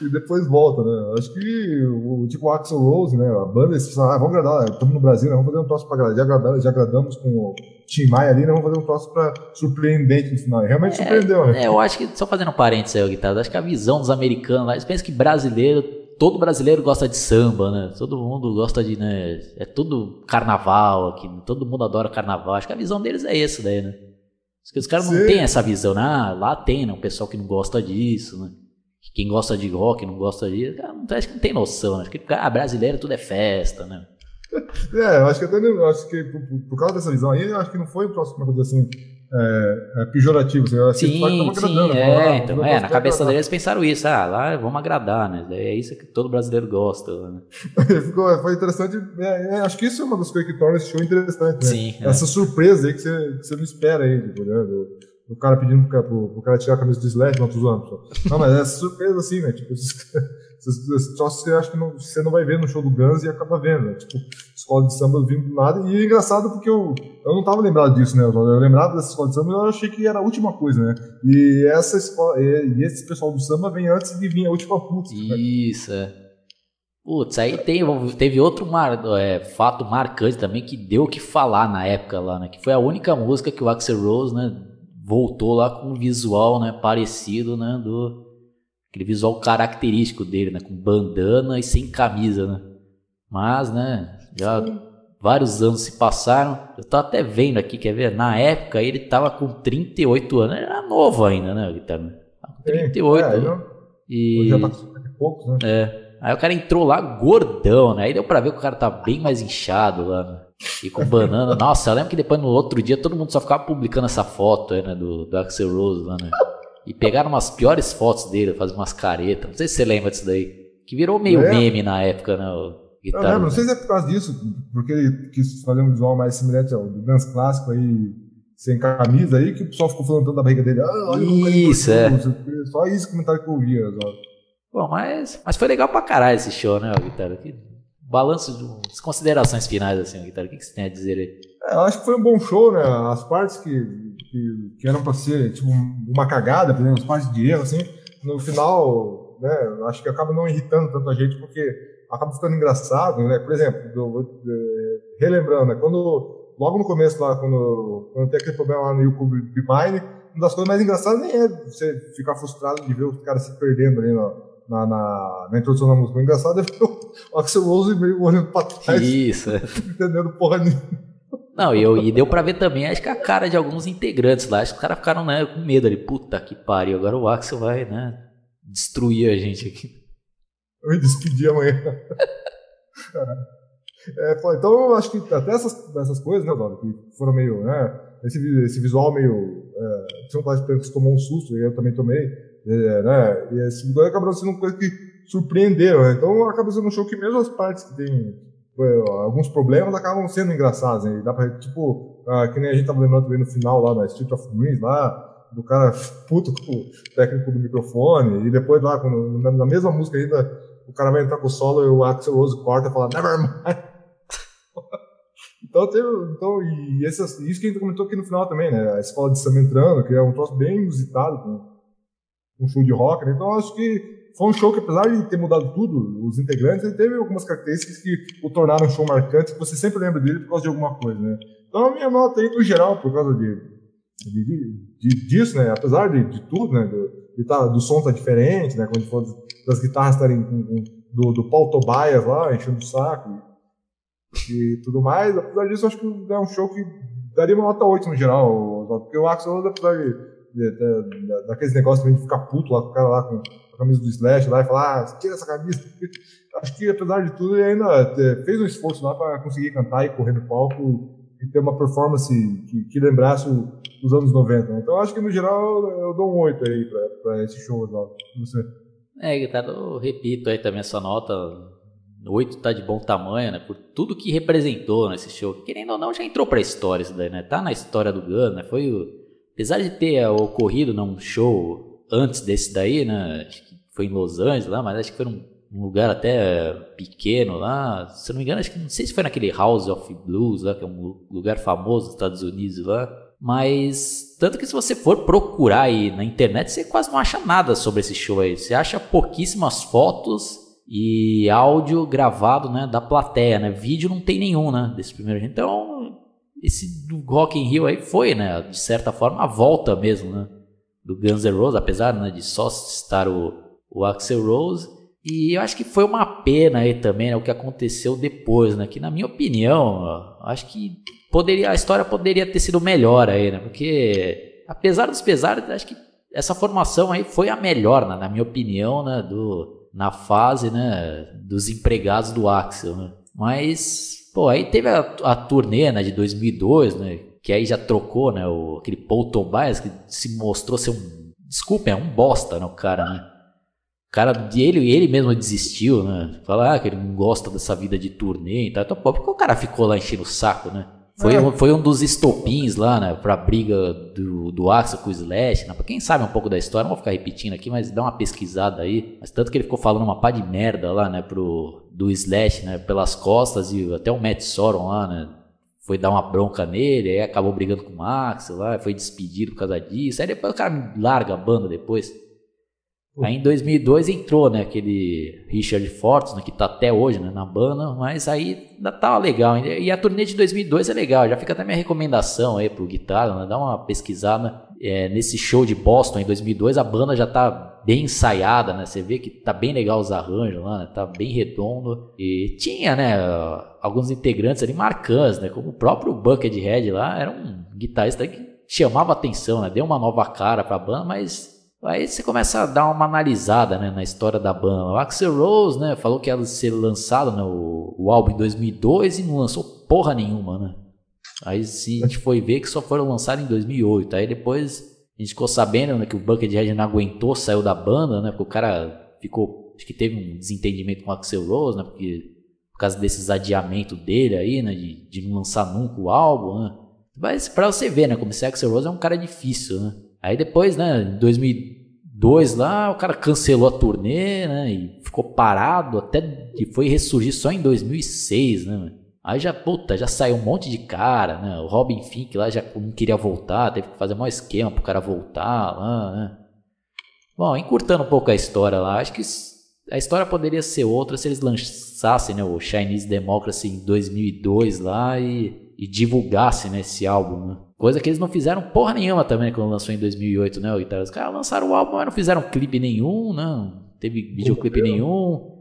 e depois volta, né? Acho que o tipo Axel Rose, né? A banda, eles falaram, ah, vamos agradar, estamos no Brasil, né? vamos fazer um troço pra agradar. Já agradamos, já agradamos com o Tim Maia ali, né? Vamos fazer um troço pra surpreendente no final. E realmente é, surpreendeu, né? É, eu acho que, só fazendo um parênteses aí, Guitarra, acho que a visão dos americanos lá, eles pensam que brasileiro todo brasileiro gosta de samba, né? Todo mundo gosta de, né? É tudo carnaval aqui, todo mundo adora carnaval. Acho que a visão deles é essa daí, né? Os caras não têm essa visão, né? Ah, lá tem, né? Um pessoal que não gosta disso, né? Quem gosta de rock não gosta disso, cara, acho que não tem noção, né? Acho que ah, brasileiro tudo é festa, né? É, eu acho que até acho que por, por, causa dessa visão aí, eu acho que não foi o próximo coisa assim é, é pejorativo. Assim, sim, sim, é, então, é, na cabeça deles pensaram isso, ah, lá vamos agradar, né? É isso que todo brasileiro gosta. Né? Ficou, foi interessante, é, é, acho que isso é uma das coisas que torna esse show interessante, né? Sim. É. Essa surpresa aí que você, que você não espera aí, tipo, né? Do, o cara pedindo pro, pro, pro, cara tirar a camisa do Slash, não tô zoando. Não, mas é surpresa assim, né? Tipo, só você acha que não, você não vai ver no show do Guns e acaba vendo, né? Tipo, escola de samba vindo do nada. E é engraçado porque eu, eu não tava lembrado disso, né? Eu lembrava dessa escola de samba e eu achei que era a última coisa, né? E essa escola, e, e esse pessoal do samba vem antes de vir a última música. Né? Isso, é. Putz, aí tem, teve outro mar, é, fato marcante também que deu o que falar na época lá, né? Que foi a única música que o Axel Rose, né? Voltou lá com um visual, né? Parecido, né? Do aquele visual característico dele, né? Com bandana e sem camisa, né? Mas, né? Já vários anos se passaram. Eu tô até vendo aqui, quer ver? Na época ele tava com 38 anos. Ele era novo ainda, né, Guitarra? Com 38. É. E... Já tá com poucos, né? É. Aí o cara entrou lá gordão, né? Aí deu pra ver que o cara tá bem mais inchado lá, né? E com banana. Nossa, eu lembro que depois no outro dia todo mundo só ficava publicando essa foto aí, né? Do, do Axel Rose lá, né? E pegaram umas piores fotos dele, fazer umas caretas. Não sei se você lembra disso daí. Que virou meio é. meme na época, né? Guitarra, eu lembro, não sei se é por causa disso, porque ele quis fazer um visual mais semelhante ao do dance clássico aí, sem camisa aí, que o pessoal ficou falando tanto da barriga dele. Ah, olha isso, é. Só isso comentário que eu ouvia. Bom, mas, mas foi legal pra caralho esse show, né, Guitarra? Que balanço de considerações finais, assim, Guitarra. O que, que você tem a dizer aí? É, eu acho que foi um bom show, né? As partes que, que, que eram pra ser, tipo, uma cagada, por exemplo, as partes de erro, assim, no final, né, acho que acaba não irritando tanto a gente, porque acaba ficando engraçado, né? Por exemplo, do, do, relembrando, né? quando logo no começo lá, quando, quando tem aquele problema lá no YouTube Be Mine, uma das coisas mais engraçadas nem é você ficar frustrado de ver os caras se perdendo ali na, na, na, na introdução da música. O engraçado é ver o Axel Rose meio olhando pra trás. Isso. é. Entendendo porra nenhuma. Não, e, eu, e deu pra ver também, acho que a cara de alguns integrantes lá, acho que os caras ficaram né, com medo ali. Puta que pariu, agora o Axel vai, né, destruir a gente aqui. Eu me despedi amanhã. É, então eu acho que até essas, essas coisas, né, Oswaldo, que foram meio, né, esse, esse visual meio, é, tinha um pai que tomou um susto, eu também tomei, é, né, e esse visual acabou sendo uma coisa que surpreendeu, né, então acaba sendo um show que mesmo as partes que tem alguns problemas acabam sendo engraçadas, né, dá pra, tipo, ah, que nem a gente tava lembrando também no final lá, na Street of Dreams, lá, do cara puto com o técnico do microfone, e depois lá, quando, na, mesma música ainda, o cara vai entrar com o solo e o Axel Rose corta e fala, never mind. Então, teve, então e isso que a gente comentou aqui no final também, né? A escola de samba entrando, que é um troço bem inusitado com um show de rock, né? Então, acho que foi um show que, apesar de ter mudado tudo, os integrantes, ele teve algumas características que o tornaram um show marcante, que você sempre lembra dele por causa de alguma coisa, né? Então, a minha nota aí, no geral, por causa de, de, de- disso, né? Apesar de, de tudo, né? Do, tá, do som tá diferente, né? Quando for das guitarras estarem com, com- do, do Paul Tobias lá, enchendo o saco e tudo mais. Apesar disso, acho que é um show que daria uma nota 8 no geral. Porque o Axel, apesar de, de, de- da- daqueles negócios de ficar puto lá com o cara lá com a camisa do Slash lá e falar, ah, tira essa camisa. Acho que apesar de tudo, ele ainda eh, fez um esforço lá para conseguir cantar e correr no palco e ter uma performance que, que lembrasse os anos 90. né? Então acho que no geral eu dou um 8 aí pra esse show, Oswaldo. Sei. É, Guitarra, eu repito aí também essa nota. 8 tá de bom tamanho, né? Por tudo que representou nesse show. Querendo ou não, já entrou pra história isso daí, né? Tá na história do Gun, né? Foi o... Apesar de ter eh, ocorrido num show antes desse daí, né? Acho que foi em Los Angeles lá, mas acho que foi num, lugar até pequeno lá. Se eu não me engano, acho que não sei se foi naquele House of Blues lá, que é um lugar famoso dos Estados Unidos lá. Mas, tanto que se você for procurar aí na internet, você quase não acha nada sobre esse show aí. Você acha pouquíssimas fotos e áudio gravado, né, da plateia, né? Vídeo não tem nenhum, né, desse primeiro. Então, esse Rock in Rio aí foi, né, de certa forma, a volta mesmo, né, do Guns N' Roses, apesar, né, de só estar o, o Axel Rose. E eu acho que foi uma pena aí também, né, o que aconteceu depois, né, que na minha opinião, acho que poderia, a história poderia ter sido melhor aí, né, porque apesar dos pesares, acho que essa formação aí foi a melhor, né, na minha opinião, né, do, na fase, né, dos empregados do Axel, né. Mas, pô, aí teve a, a turnê, né, de 2002, né, que aí já trocou, né, o, aquele Paul Tobias, que se mostrou ser um, desculpem, é um bosta, né, o cara, né. O cara, ele, ele mesmo desistiu, né, falar ah, que ele não gosta dessa vida de turnê e tal, então, pô, por que o cara ficou lá enchendo o saco, né. Foi, É. um, foi um dos estopins lá, né, pra briga do, do Axel com o Slash, né, pra quem sabe um pouco da história, não vou ficar repetindo aqui, mas dá uma pesquisada aí, mas tanto que ele ficou falando uma pá de merda lá, né, pro, do Slash, né, pelas costas e até o Matt Sorum lá, né, foi dar uma bronca nele, aí acabou brigando com o Max lá, foi despedido por causa disso. Aí depois o cara larga a banda depois. Aí em 2002 entrou, né, aquele Richard Fortes, né, que tá até hoje, né, na banda, mas aí ainda tava legal. E a turnê de 2002 é legal, já fica até minha recomendação aí pro guitarra, né, dá uma pesquisada é, nesse show de Boston em 2002, a banda já tá bem ensaiada, né, você vê que tá bem legal os arranjos lá, né, tá bem redondo. E tinha, né, alguns integrantes ali marcantes, né, como o próprio Buckethead lá, era um guitarrista que chamava atenção, né, deu uma nova cara pra banda, mas Aí você começa a dar uma analisada né, na história da banda. O Axel Rose né, falou que ia ser lançado né, o, o álbum em 2002 e não lançou porra nenhuma. Né? Aí se a gente foi ver que só foram lançados em 2008. Aí depois a gente ficou sabendo né, que o Buckethead não aguentou, saiu da banda, né, porque o cara ficou. Acho que teve um desentendimento com o Axel Rose, né, porque, por causa desses adiamentos dele aí, né, de, de não lançar nunca o álbum. Né. Mas pra você ver, né, como esse Axel Rose é um cara difícil, né. Aí depois, né, em 2002 lá, o cara cancelou a turnê, né, e ficou parado até que foi ressurgir só em 2006, né. Aí já, puta, já saiu um monte de cara, né, o Robin Fink lá já não queria voltar, teve que fazer um esquema pro cara voltar lá, né. Bom, encurtando um pouco a história lá, acho que a história poderia ser outra se eles lançassem né, o Chinese Democracy em 2002 lá e, e divulgassem né, esse álbum. Né? Coisa que eles não fizeram porra nenhuma também quando lançou em 2008, né? Os caras lançaram o álbum, mas não fizeram clipe nenhum, não. Teve videoclipe nenhum.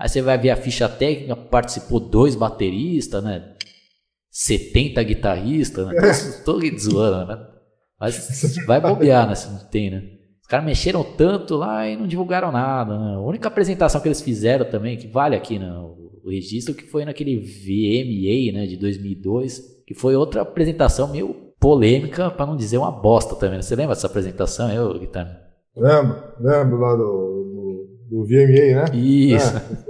Aí você vai ver a ficha técnica, participou dois bateristas, né? 70 guitarristas, né? Tô, tô zoando, né? Mas vai bobear, né? Se não tem, né? Os caras mexeram tanto lá e não divulgaram nada, né? A única apresentação que eles fizeram também, que vale aqui, né? O registro, que foi naquele VMA, né? De 2002, que foi outra apresentação meio polêmica, para não dizer uma bosta também. Você lembra dessa apresentação, eu, Guitarra? Lembro, lembro lá do, do, do VMA, né? Isso. É,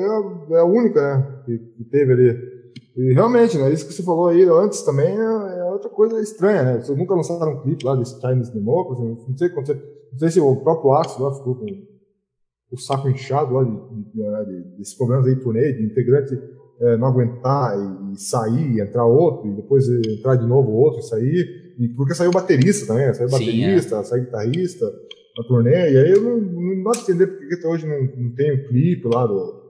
foi, foi a, única, né? Que, que teve ali. E realmente, né, isso que você falou aí antes também é, é outra coisa estranha, né? Vocês nunca lançaram um clipe lá desse Chinese Democracy, não sei, não sei se o próprio Axel lá ficou com o saco inchado lá de, de, né, de, desses problemas aí, turnê, de integrante é, não aguentar e, sair, entrar outro, e depois entrar de novo outro e sair, e porque saiu baterista também, né? saiu baterista, Sim, é. saiu guitarrista na turnê, e aí eu não, não dá pra entender porque até hoje não, não tem um clipe lá do,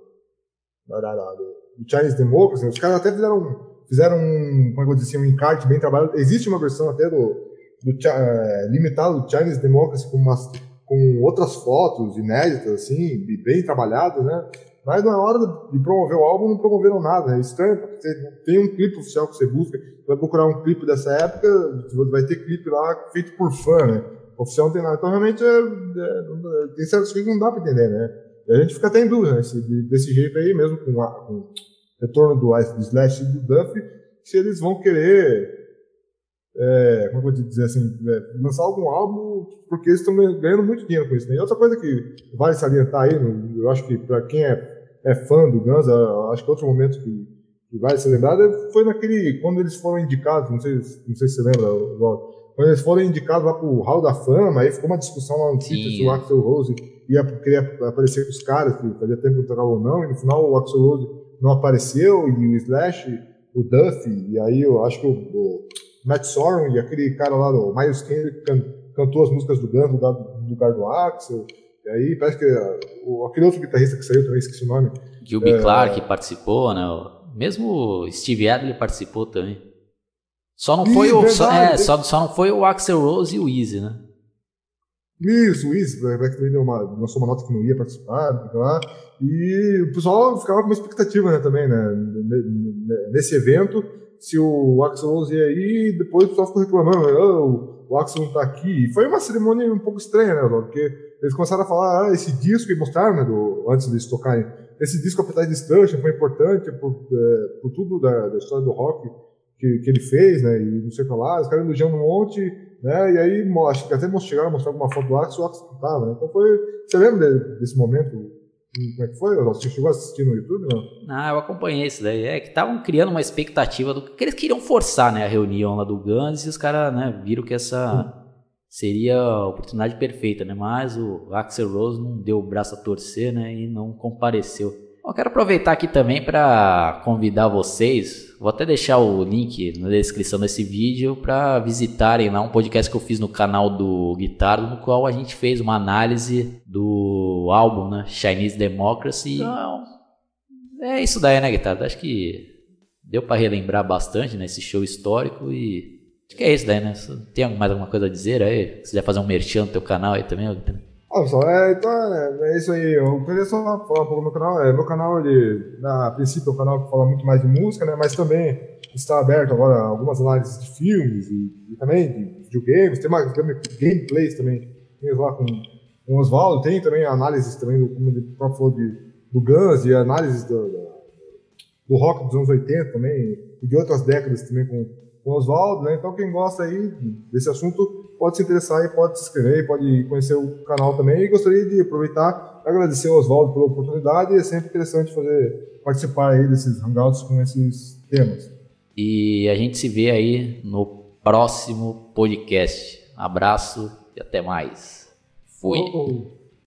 do Chinese Democracy, os caras até fizeram, fizeram um, como é que eu disse, um encarte bem trabalhado. Existe uma versão até do, do uh, limitado do Chinese Democracy com, umas, com outras fotos inéditas, assim, bem trabalhadas, né? Mas na hora de promover o álbum, não promoveram nada. É estranho, porque tem um clipe oficial que você busca, vai procurar um clipe dessa época, vai ter clipe lá feito por fã, né? Oficial não tem nada. Então, realmente, é, é, tem certas coisas que não dá para entender, né? E a gente fica até em dúvida, né? Se, desse jeito aí, mesmo com, a, com o retorno do, do Slash e do Duff, se eles vão querer, é, como eu vou dizer assim, é, lançar algum álbum, porque eles estão ganhando muito dinheiro com isso. Né? E outra coisa que vale salientar aí, eu acho que para quem é, é fã do Guns, acho que outro momento que, que vale ser lembrado é, foi naquele, quando eles foram indicados, não sei, não sei se você lembra, quando eles foram indicados lá pro Hall da Fama, aí ficou uma discussão lá no Twitter se o Axel Rose ia querer aparecer com os caras, que fazia tempo que tocavam ou não, e no final o Axel Rose não apareceu, e o Slash, o Duffy, e aí eu acho que o, o Matt Sorum e aquele cara lá, o Miles Kendrick, can, cantou as músicas do Guns no lugar, no lugar do Axel, e aí parece que o, aquele outro guitarrista que saiu também, esqueci o nome. Gilby é, Clark participou, né? Mesmo o Steve Adler participou também. Só não foi o. Só, é, só, só não foi o Axel Rose e o Easy, né? Isso, isso. O Black deu uma, lançou uma nota que não ia participar, lá. E o pessoal ficava com uma expectativa, né, também, né? Nesse evento, se o Axel Rose ia aí, depois o pessoal ficou reclamando, oh, o Axel não tá aqui. E foi uma cerimônia um pouco estranha, né, porque eles começaram a falar, ah, esse disco, e mostraram, né, do, antes deles tocarem, esse disco Appetite Destruction foi importante por, é, por tudo da, da história do rock que, que ele fez, né? E não sei o que lá, os caras elogiando um monte, né? E aí acho que até chegaram a mostrar alguma foto do Axel, o Axel não né? Então foi. Você lembra desse momento? Como é que foi? Você chegou a assistir no YouTube, não? Ah, eu acompanhei isso daí. É que estavam criando uma expectativa do que eles queriam forçar, né? A reunião lá do Guns e os caras, né, viram que essa seria a oportunidade perfeita, né? Mas o Axel Rose não deu o braço a torcer, né? E não compareceu. Eu quero aproveitar aqui também para convidar vocês, vou até deixar o link na descrição desse vídeo para visitarem lá um podcast que eu fiz no canal do Guitarra, no qual a gente fez uma análise do álbum, né, Chinese Democracy. Então, é isso daí, né, Guitarra? Acho que deu para relembrar bastante nesse né, show histórico e acho que é isso daí, né? Tem mais alguma coisa a dizer aí? Se quiser fazer um merchan no teu canal aí também, Guitarra? Ah, pessoal, é, então é, é, isso aí. Eu queria só falar um pouco do meu canal. É, meu canal, ele, na, princípio, é um canal que fala muito mais de música, né? Mas também está aberto agora algumas análises de filmes e, e também de videogames. Tem mais gameplays também. Tem lá com, com o Oswaldo. Tem também análises também, do, como ele próprio falou, de, do Guns e análises do, do, do rock dos anos 80 também e de outras décadas também com, com o Oswaldo, né? Então quem gosta aí desse assunto pode se interessar e pode se inscrever, pode conhecer o canal também. E gostaria de aproveitar e agradecer ao Oswaldo pela oportunidade. É sempre interessante fazer participar aí desses hangouts com esses temas. E a gente se vê aí no próximo podcast. Abraço e até mais. Fui. Oh, oh.